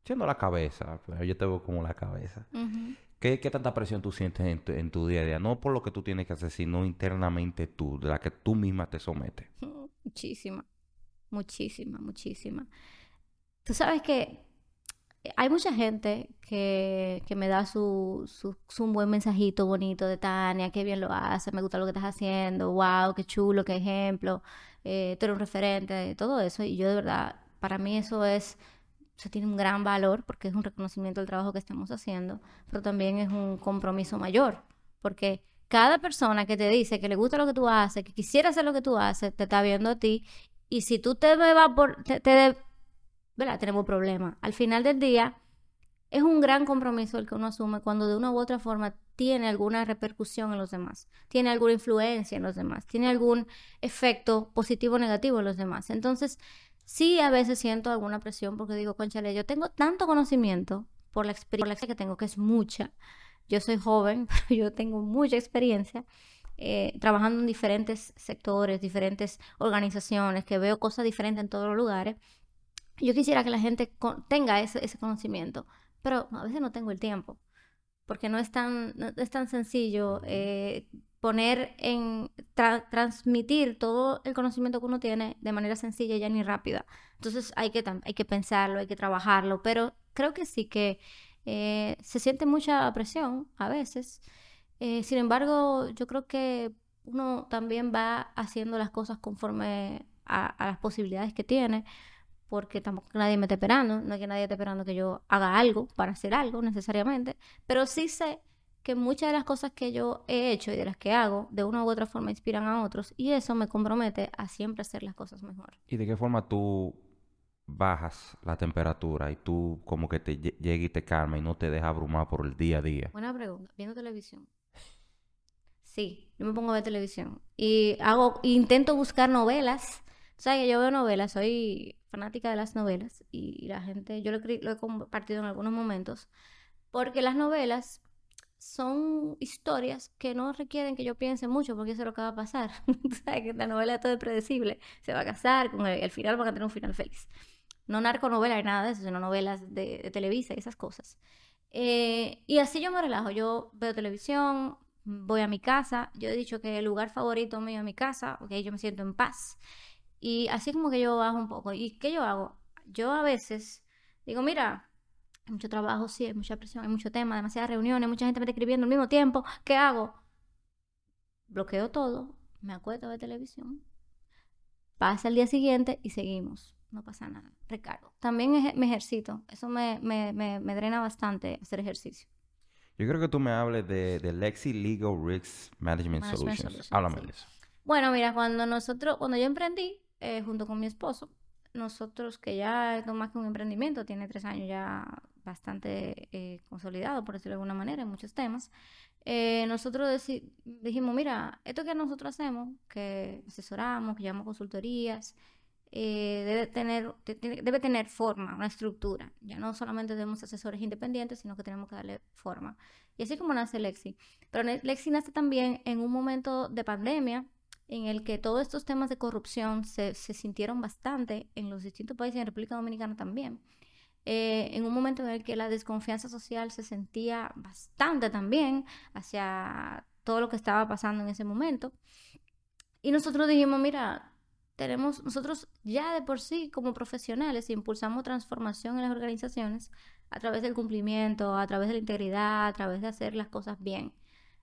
siendo la cabeza, pues, yo te veo como la cabeza. ¿Qué, ¿Qué, tanta presión tú sientes en tu, en tu, día a día? No por lo que tú tienes que hacer, sino internamente tú, de la que tú misma te sometes. Muchísima, muchísima, muchísima. Tú sabes que hay mucha gente que, que me da su, su, su, un buen mensajito bonito de Tania, qué bien lo hace, me gusta lo que estás haciendo, wow, qué chulo, qué ejemplo, eh, tú eres un referente, todo eso. Y yo de verdad, para mí eso es o tiene un gran valor porque es un reconocimiento del trabajo que estamos haciendo, pero también es un compromiso mayor, porque cada persona que te dice que le gusta lo que tú haces, que quisiera hacer lo que tú haces, te está viendo a ti, y si tú te me por, te, te ¿verdad? Tenemos problemas. Al final del día, es un gran compromiso el que uno asume cuando de una u otra forma tiene alguna repercusión en los demás, tiene alguna influencia en los demás, tiene algún efecto positivo o negativo en los demás. Entonces, Sí, a veces siento alguna presión porque digo, conchale, yo tengo tanto conocimiento por la experiencia que tengo, que es mucha. Yo soy joven, pero yo tengo mucha experiencia eh, trabajando en diferentes sectores, diferentes organizaciones, que veo cosas diferentes en todos los lugares. Yo quisiera que la gente tenga ese, ese conocimiento, pero a veces no tengo el tiempo, porque no es tan, no es tan sencillo eh, poner en transmitir todo el conocimiento que uno tiene de manera sencilla y ya ni rápida. Entonces hay que, hay que pensarlo, hay que trabajarlo, pero creo que sí que eh, se siente mucha presión a veces. Eh, sin embargo, yo creo que uno también va haciendo las cosas conforme a, las posibilidades que tiene, porque tampoco nadie me esté esperando, no es que nadie esté esperando que yo haga algo para hacer algo necesariamente, pero sí sé que muchas de las cosas que yo he hecho y de las que hago, de una u otra forma inspiran a otros y eso me compromete a siempre hacer las cosas mejor. ¿Y de qué forma tú bajas la temperatura y tú como que te llega y te calma y no te deja abrumar por el día a día? Buena pregunta. ¿Viendo televisión? Sí, yo me pongo a ver televisión y hago intento buscar novelas. O sea, yo veo novelas, soy fanática de las novelas y la gente, yo lo, lo he compartido en algunos momentos, porque las novelas son historias que no requieren que yo piense mucho porque eso es lo que va a pasar. ¿Sabes? Que la novela todo es predecible. Se va a casar, con el, final van a tener un final feliz. No narconovela ni nada de eso, sino novelas de, Televisa y esas cosas. Eh, y así yo me relajo. Yo veo televisión, voy a mi casa. Yo he dicho que el lugar favorito mío es mi casa, porque yo me siento en paz. Y así como que yo bajo un poco. ¿Y qué yo hago? Yo a veces digo, mira, hay mucho trabajo, sí, hay mucha presión, hay mucho tema, demasiadas reuniones, mucha gente me está escribiendo al mismo tiempo. ¿Qué hago? Bloqueo todo, me acuesto de televisión, pasa el día siguiente y seguimos. No pasa nada, recargo. También me ejercito, eso me, me, me, drena bastante hacer ejercicio. Yo creo que tú me hables de, de Lexi Legal Risk Management, Solutions. Háblame de eso. Bueno, mira, cuando nosotros, cuando yo emprendí, eh, junto con mi esposo, nosotros que ya es más que un emprendimiento, tiene tres años ya bastante eh, consolidado, por decirlo de alguna manera, en muchos temas, eh, nosotros dijimos, mira, esto que nosotros hacemos, que asesoramos, que llamamos consultorías, eh, debe, tener, debe tener forma, una estructura. Ya no solamente tenemos asesores independientes, sino que tenemos que darle forma. Y así como nace Lexi. Pero Lexi nace también en un momento de pandemia, en el que todos estos temas de corrupción se, se sintieron bastante en los distintos países en República Dominicana también. Eh, en un momento en el que la desconfianza social se sentía bastante también hacia todo lo que estaba pasando en ese momento. Y nosotros dijimos, mira, tenemos, nosotros ya de por sí como profesionales impulsamos transformación en las organizaciones a través del cumplimiento, a través de la integridad, a través de hacer las cosas bien.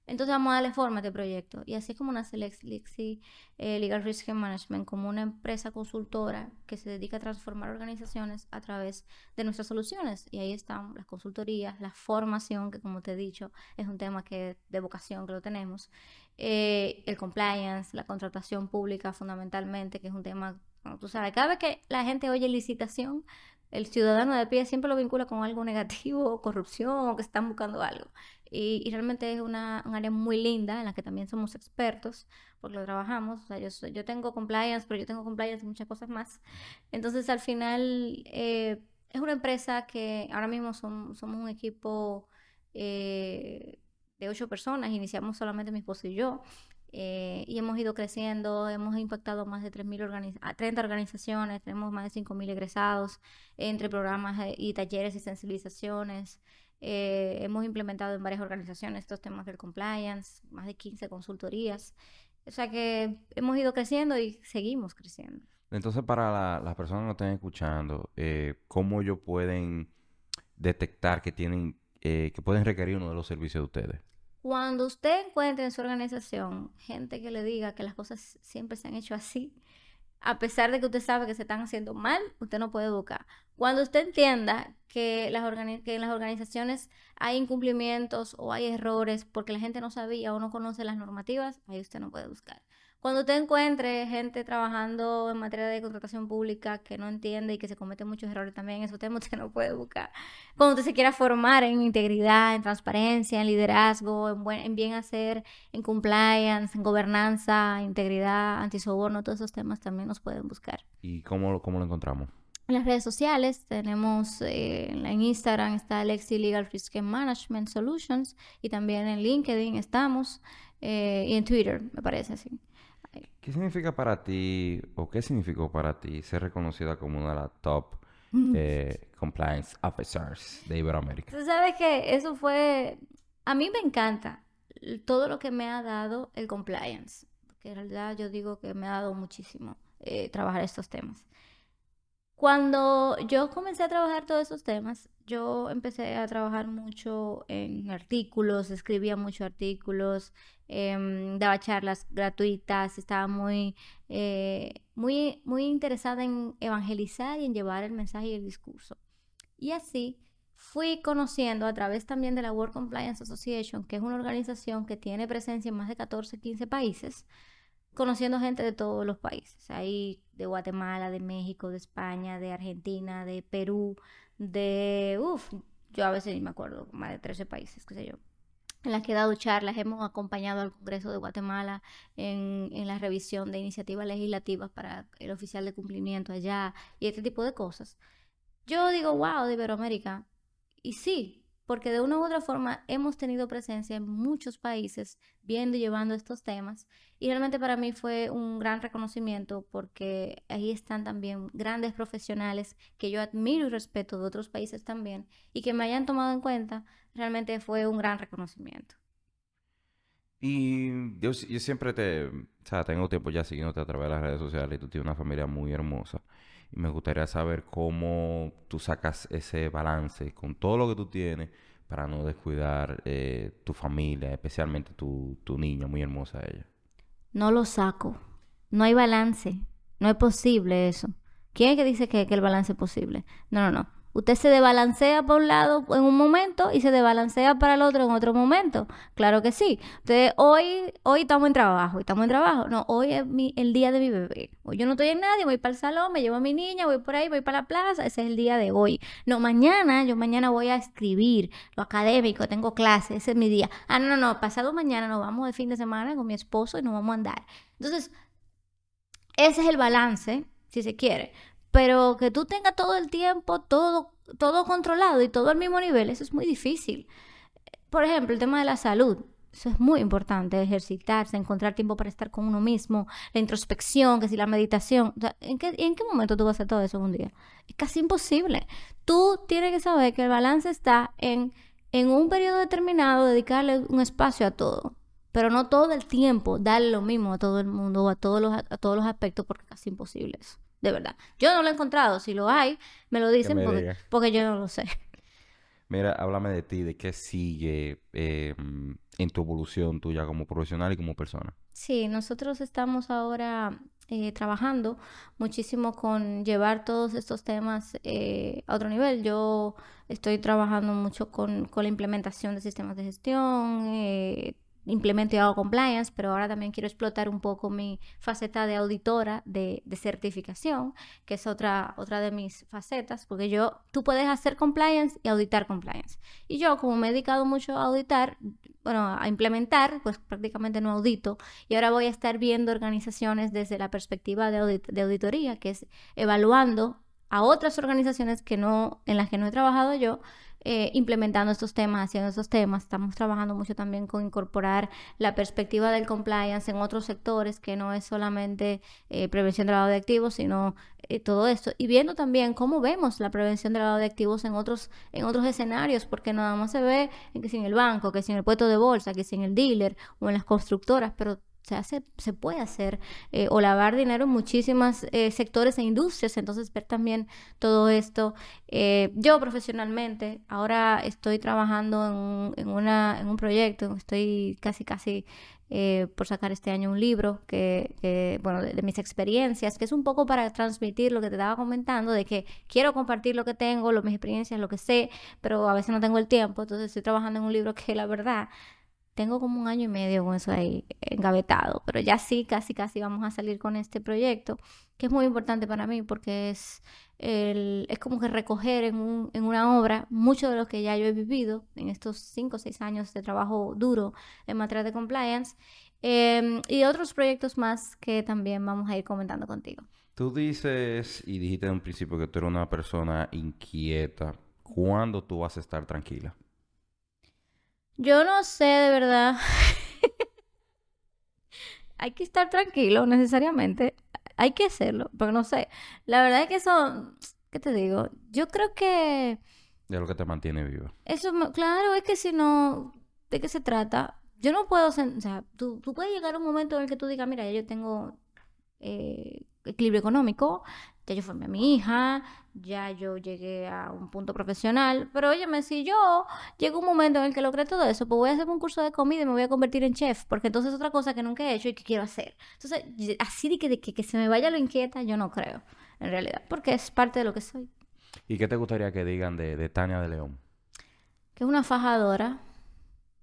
Entonces vamos a darle forma a este proyecto. Y así es como nace Lexi eh, Legal Risk Management, como una empresa consultora que se dedica a transformar organizaciones a través de nuestras soluciones. Y ahí están las consultorías, la formación, que como te he dicho, es un tema que de vocación que lo tenemos. Eh, el compliance, la contratación pública fundamentalmente, que es un tema, tú sabes, cada vez que la gente oye licitación, el ciudadano de pie siempre lo vincula con algo negativo, corrupción, que están buscando algo. Y, realmente es una, un área muy linda en la que también somos expertos, porque lo trabajamos. O sea, yo, yo tengo compliance, pero yo tengo compliance y muchas cosas más. Entonces, al final, eh, es una empresa que ahora mismo somos un equipo eh, de ocho personas. Iniciamos solamente mi esposo y yo. Eh, y hemos ido creciendo, hemos impactado más de 3.000 a 30 organizaciones, tenemos más de 5.000 egresados entre programas eh, y talleres y sensibilizaciones. Eh, hemos implementado en varias organizaciones estos temas del compliance, más de 15 consultorías. O sea que hemos ido creciendo y seguimos creciendo. Entonces, para las personas que nos estén escuchando, ¿cómo ellos pueden detectar que tienen, que pueden requerir uno de los servicios de ustedes? Cuando usted encuentre en su organización gente que le diga que las cosas siempre se han hecho así, a pesar de que usted sabe que se están haciendo mal, usted no puede buscar. Cuando usted entienda que, que en las organizaciones hay incumplimientos o hay errores porque la gente no sabía o no conoce las normativas, ahí usted no puede buscar. Cuando usted encuentre gente trabajando en materia de contratación pública que no entiende y que se comete muchos errores también, esos temas usted no puede buscar. Cuando usted se quiera formar en integridad, en transparencia, en liderazgo, en, buen, en bien hacer, en compliance, en gobernanza, integridad, antisoborno, todos esos temas también nos pueden buscar. ¿Y cómo, cómo lo encontramos? En las redes sociales tenemos eh, en Instagram está Lexi Legal Risk Management Solutions y también en LinkedIn estamos eh, y en Twitter me parece así. ¿Qué significa para ti o qué significó para ti ser reconocida como una de las top eh, compliance officers de Iberoamérica? Tú sabes que eso fue, a mí me encanta todo lo que me ha dado el compliance, porque en realidad yo digo que me ha dado muchísimo eh, trabajar estos temas. Cuando yo comencé a trabajar todos esos temas, yo empecé a trabajar mucho en artículos, escribía muchos artículos, em, daba charlas gratuitas, estaba muy, eh, muy, muy interesada en evangelizar y en llevar el mensaje y el discurso. Y así fui conociendo a través también de la World Compliance Association, que es una organización que tiene presencia en más de 14, 15 países, conociendo gente de todos los países. Ahí de Guatemala, de México, de España, de Argentina, de Perú, de, uff, yo a veces ni me acuerdo, más de 13 países, qué sé yo, en las que he dado charlas, hemos acompañado al Congreso de Guatemala en, en la revisión de iniciativas legislativas para el oficial de cumplimiento allá y este tipo de cosas. Yo digo, wow, de Iberoamérica. Y sí, porque de una u otra forma hemos tenido presencia en muchos países viendo y llevando estos temas y realmente para mí fue un gran reconocimiento porque ahí están también grandes profesionales que yo admiro y respeto de otros países también y que me hayan tomado en cuenta, realmente fue un gran reconocimiento. Y yo, yo siempre te, o sea, tengo tiempo ya siguiéndote a través de las redes sociales y tú tienes una familia muy hermosa. Me gustaría saber cómo tú sacas ese balance con todo lo que tú tienes para no descuidar eh, tu familia, especialmente tu, tu niña, muy hermosa ella. No lo saco. No hay balance. No es posible eso. ¿Quién es que dice que, que el balance es posible? No, no, no. Usted se desbalancea por un lado en un momento y se desbalancea para el otro en otro momento. Claro que sí. Entonces, hoy, hoy estamos en trabajo, estamos en trabajo. No, hoy es el día de mi bebé. Hoy yo no estoy en nadie, voy para el salón, me llevo a mi niña, voy por ahí, voy para la plaza. Ese es el día de hoy. No, mañana, yo mañana voy a escribir lo académico, tengo clase, ese es mi día. Ah, no, no, no, pasado mañana nos vamos de fin de semana con mi esposo y nos vamos a andar. Entonces, ese es el balance, si se quiere. Pero que tú tengas todo el tiempo, todo, todo controlado y todo al mismo nivel, eso es muy difícil. Por ejemplo, el tema de la salud. Eso es muy importante, ejercitarse, encontrar tiempo para estar con uno mismo, la introspección, que si la meditación. ¿en, qué, ¿En qué momento tú vas a hacer todo eso un día? Es casi imposible. Tú tienes que saber que el balance está en, en un periodo determinado, dedicarle un espacio a todo. Pero no todo el tiempo darle lo mismo a todo el mundo o a todos los, a todos los aspectos, porque es casi imposible eso de verdad. Yo no lo he encontrado, si lo hay, me lo dicen porque, yo no lo sé. Mira, háblame de ti, de qué sigue em, en tu evolución tuya como profesional y como persona. Sí, nosotros estamos ahora eh, trabajando muchísimo con llevar todos estos temas eh, a otro nivel. Yo estoy trabajando mucho con, con la implementación de sistemas de gestión, eh, implemento y hago compliance, pero ahora también quiero explotar un poco mi faceta de auditora de, certificación, que es otra, otra de mis facetas, porque yo, tú puedes hacer compliance y auditar compliance. Y yo, como me he dedicado mucho a auditar, bueno, a implementar, pues prácticamente no audito, y ahora voy a estar viendo organizaciones desde la perspectiva de, de auditoría, que es evaluando a otras organizaciones que no, en las que no he trabajado yo, eh, implementando estos temas, haciendo estos temas. Estamos trabajando mucho también con incorporar la perspectiva del compliance en otros sectores, que no es solamente eh, prevención de lavado de activos, sino eh, todo esto. Y viendo también cómo vemos la prevención de lavado de activos en otros, en otros escenarios, porque nada más se ve que si en el banco, que si en el puesto de bolsa, que si en el dealer o en las constructoras, pero se hace, se puede hacer eh, o lavar dinero en muchísimos eh, sectores e industrias, entonces ver también todo esto. Eh, yo profesionalmente ahora estoy trabajando en, en, una, en un proyecto, estoy casi casi por sacar este año un libro que, bueno, de, de, mis experiencias, que es un poco para transmitir lo que te estaba comentando, de que quiero compartir lo que tengo, lo, mis experiencias, lo que sé, pero a veces no tengo el tiempo, entonces estoy trabajando en un libro que la verdad tengo como un año y medio con eso ahí engavetado, pero ya sí, casi, casi vamos a salir con este proyecto, que es muy importante para mí porque es, el, es como que recoger en, un, en una obra mucho de lo que ya yo he vivido en estos cinco o seis años de trabajo duro en materia de compliance eh, y otros proyectos más que también vamos a ir comentando contigo. Tú dices y dijiste en un principio que tú eres una persona inquieta. ¿Cuándo tú vas a estar tranquila? Yo no sé de verdad. hay que estar tranquilo necesariamente. Hay que hacerlo, pero no sé. La verdad es que eso, ¿qué te digo? Yo creo que... De lo que te mantiene vivo. Eso, claro, es que si no, ¿de qué se trata? Yo no puedo, o sea, tú, tú puedes llegar a un momento en el que tú digas, mira, ya yo tengo eh, equilibrio económico, ya yo formé a mi hija, ya yo llegué a un punto profesional, pero óyeme, si yo llego un momento en el que logré todo eso, pues voy a hacer un curso de comida y me voy a convertir en chef, porque entonces es otra cosa que nunca he hecho y que quiero hacer. Entonces, así de que, de que, que se me vaya lo inquieta, yo no creo, en realidad, porque es parte de lo que soy. ¿Y qué te gustaría que digan de, de Tania de León? Que es una fajadora.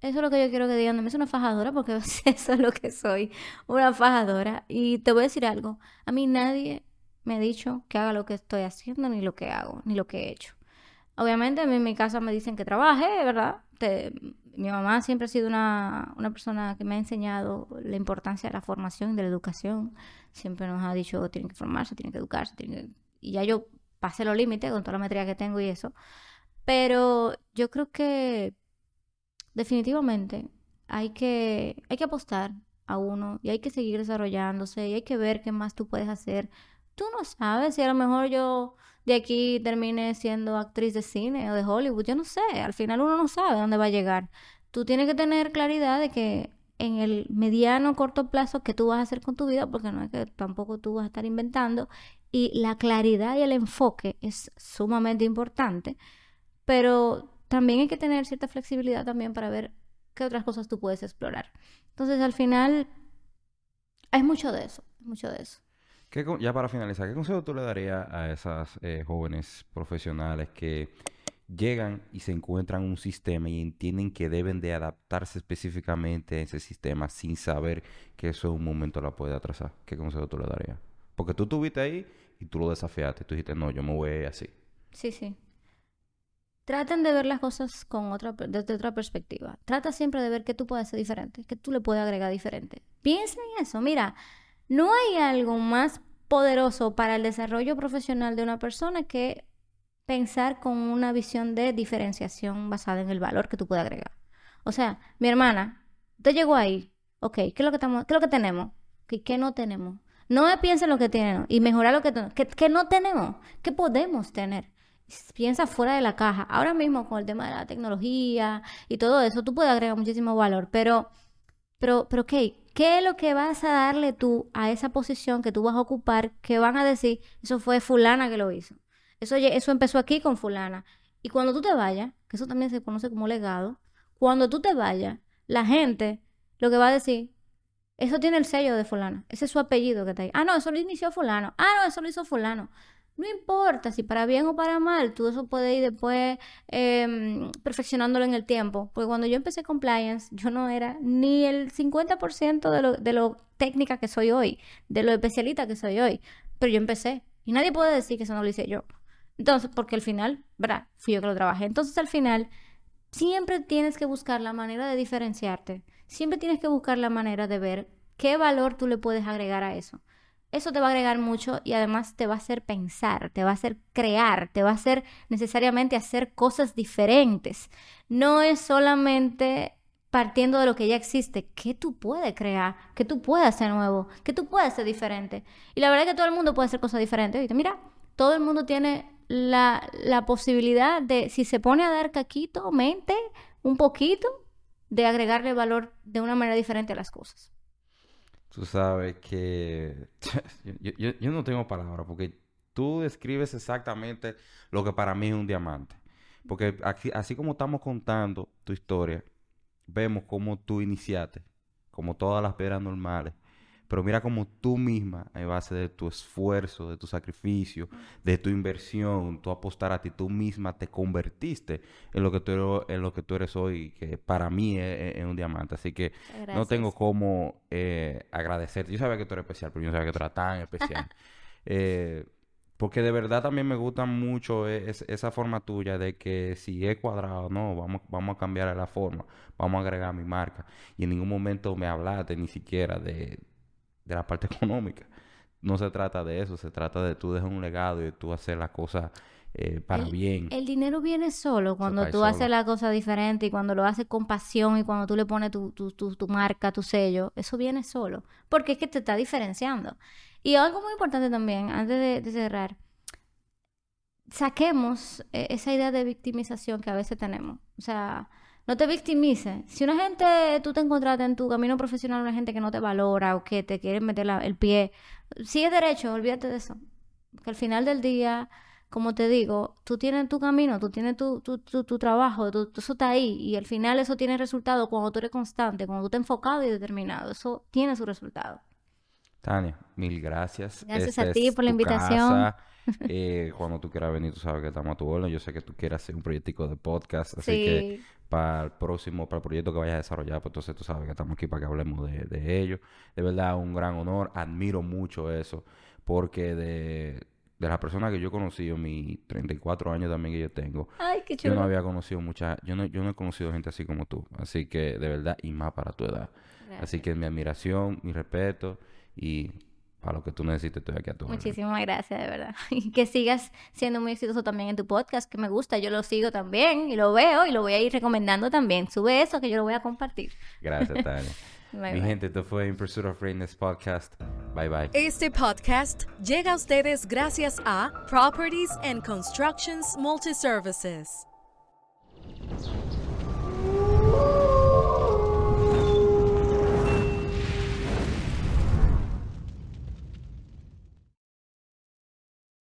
Eso es lo que yo quiero que digan de mí. Es una fajadora porque eso es lo que soy. Una fajadora. Y te voy a decir algo. A mí nadie me ha dicho que haga lo que estoy haciendo, ni lo que hago, ni lo que he hecho. Obviamente, a mí en mi casa me dicen que trabaje, ¿verdad? mi mamá siempre ha sido una, una, persona que me ha enseñado la importancia de la formación y de la educación. Siempre nos ha dicho, tienen que formarse, tienen que educarse, y ya yo pasé los límites con toda la materia que tengo y eso. Pero yo creo que definitivamente hay que, hay que apostar a uno y hay que seguir desarrollándose y hay que ver qué más tú puedes hacer tú no sabes si a lo mejor yo de aquí termine siendo actriz de cine o de Hollywood, yo no sé, al final uno no sabe dónde va a llegar. Tú tienes que tener claridad de que en el mediano corto plazo que tú vas a hacer con tu vida, porque no es que tampoco tú vas a estar inventando, y la claridad y el enfoque es sumamente importante, pero también hay que tener cierta flexibilidad también para ver qué otras cosas tú puedes explorar. Entonces, al final, hay mucho de eso, mucho de eso ya para finalizar, ¿qué consejo tú le darías a esas eh, jóvenes profesionales que llegan y se encuentran un sistema y entienden que deben de adaptarse específicamente a ese sistema sin saber que eso en un momento la puede atrasar? ¿Qué consejo tú le darías? Porque tú estuviste ahí y tú lo desafiaste. Tú dijiste, no, yo me voy así. Sí, sí. Traten de ver las cosas con otra, desde otra perspectiva. Trata siempre de ver qué tú puedes hacer diferente, qué tú le puedes agregar diferente. Piensa en eso. Mira, no hay algo más poderoso para el desarrollo profesional de una persona que pensar con una visión de diferenciación basada en el valor que tú puedes agregar. O sea, mi hermana, te llegó ahí, ok, ¿qué es lo que, estamos, qué es lo que tenemos? ¿Qué, ¿Qué, no tenemos? No piensa en lo que tienen y mejorar lo que tenemos. ¿Qué, ¿Qué, no tenemos? ¿Qué podemos tener? Piensa fuera de la caja. Ahora mismo con el tema de la tecnología y todo eso, tú puedes agregar muchísimo valor, pero, pero, pero, ok, ¿Qué es lo que vas a darle tú a esa posición que tú vas a ocupar que van a decir, eso fue fulana que lo hizo? Eso, eso empezó aquí con fulana. Y cuando tú te vayas, que eso también se conoce como legado, cuando tú te vayas, la gente lo que va a decir, eso tiene el sello de fulana, ese es su apellido que está ahí. Ah, no, eso lo inició fulano. Ah, no, eso lo hizo fulano. No importa si para bien o para mal, tú eso puedes ir después eh, perfeccionándolo en el tiempo. Porque cuando yo empecé compliance, yo no era ni el 50% de lo, de lo técnica que soy hoy, de lo especialista que soy hoy. Pero yo empecé. Y nadie puede decir que eso no lo hice yo. Entonces, porque al final, ¿verdad? Fui yo que lo trabajé. Entonces, al final, siempre tienes que buscar la manera de diferenciarte. Siempre tienes que buscar la manera de ver qué valor tú le puedes agregar a eso. Eso te va a agregar mucho y además te va a hacer pensar, te va a hacer crear, te va a hacer necesariamente hacer cosas diferentes. No es solamente partiendo de lo que ya existe, ¿qué tú puedes crear? ¿Qué tú puedes hacer nuevo? ¿Qué tú puedes hacer diferente? Y la verdad es que todo el mundo puede hacer cosas diferentes. Mira, todo el mundo tiene la, la posibilidad de, si se pone a dar caquito, mente, un poquito, de agregarle valor de una manera diferente a las cosas. Tú sabes que yo, no tengo palabras porque tú describes exactamente lo que para mí es un diamante. Porque así como estamos contando tu historia, vemos cómo tú iniciaste, como todas las piedras normales, pero mira cómo tú misma, en base de tu esfuerzo, de tu sacrificio, de tu inversión, tú apostar a ti, tú misma te convertiste en lo que tú eres, en lo que tú eres hoy, que para mí es, un diamante. Así que no tengo cómo eh, agradecerte. Yo sabía que tú eres especial, pero yo no sabía que tú eras tan especial. Eh, porque de verdad también me gusta mucho e, esa forma tuya de que si es cuadrado, no, vamos, vamos a cambiar la forma, vamos a agregar mi marca. Y en ningún momento me hablaste ni siquiera de, de la parte económica. No se trata de eso, se trata de tú dejar un legado y de tú hacer las cosas eh, para bien. El dinero viene solo cuando tú haces la cosa diferente y cuando lo haces con pasión y cuando tú le pones tu, tu, tu, marca, tu sello, eso viene solo. Porque es que te está diferenciando. Y algo muy importante también, antes de, cerrar, saquemos eh, esa idea de victimización que a veces tenemos. O sea, no te victimices. Si una gente, tú te encontraste en tu camino profesional, una gente que no te valora o que te quiere meter el pie, sigue derecho, olvídate de eso. Que al final del día, como te digo, tú tienes tu camino, tú tienes tu, tu, tu, trabajo, eso está ahí. Y al final eso tiene resultado cuando tú eres constante, cuando tú estás enfocado y determinado. Eso tiene su resultado. Tania, mil gracias. Gracias a ti por la invitación. Eh, cuando tú quieras venir, tú sabes que estamos a tu orden. Yo sé que tú quieres hacer un proyectico de podcast, así que para el próximo, para el proyecto que vayas a desarrollar, pues entonces tú sabes que estamos aquí para que hablemos de, de ello. De verdad, un gran honor. Admiro mucho eso, porque de, de las personas que yo he conocido, mis 34 años también que yo tengo, yo no había conocido mucha, yo no, yo no he conocido gente así como tú. Así que de verdad, y más para tu edad. Así que mi admiración, mi respeto y para lo que tú necesites, estoy aquí a tu Muchísimas gracias, de verdad. Y que sigas siendo muy exitoso también en tu podcast, que me gusta. Yo lo sigo también y lo veo y lo voy a ir recomendando también. Sube eso que yo lo voy a compartir. Gracias, Tania. Mi gente, esto fue In Pursuit of Greatness Podcast. Bye bye. Este podcast llega a ustedes gracias a Properties and Constructions Multiservices.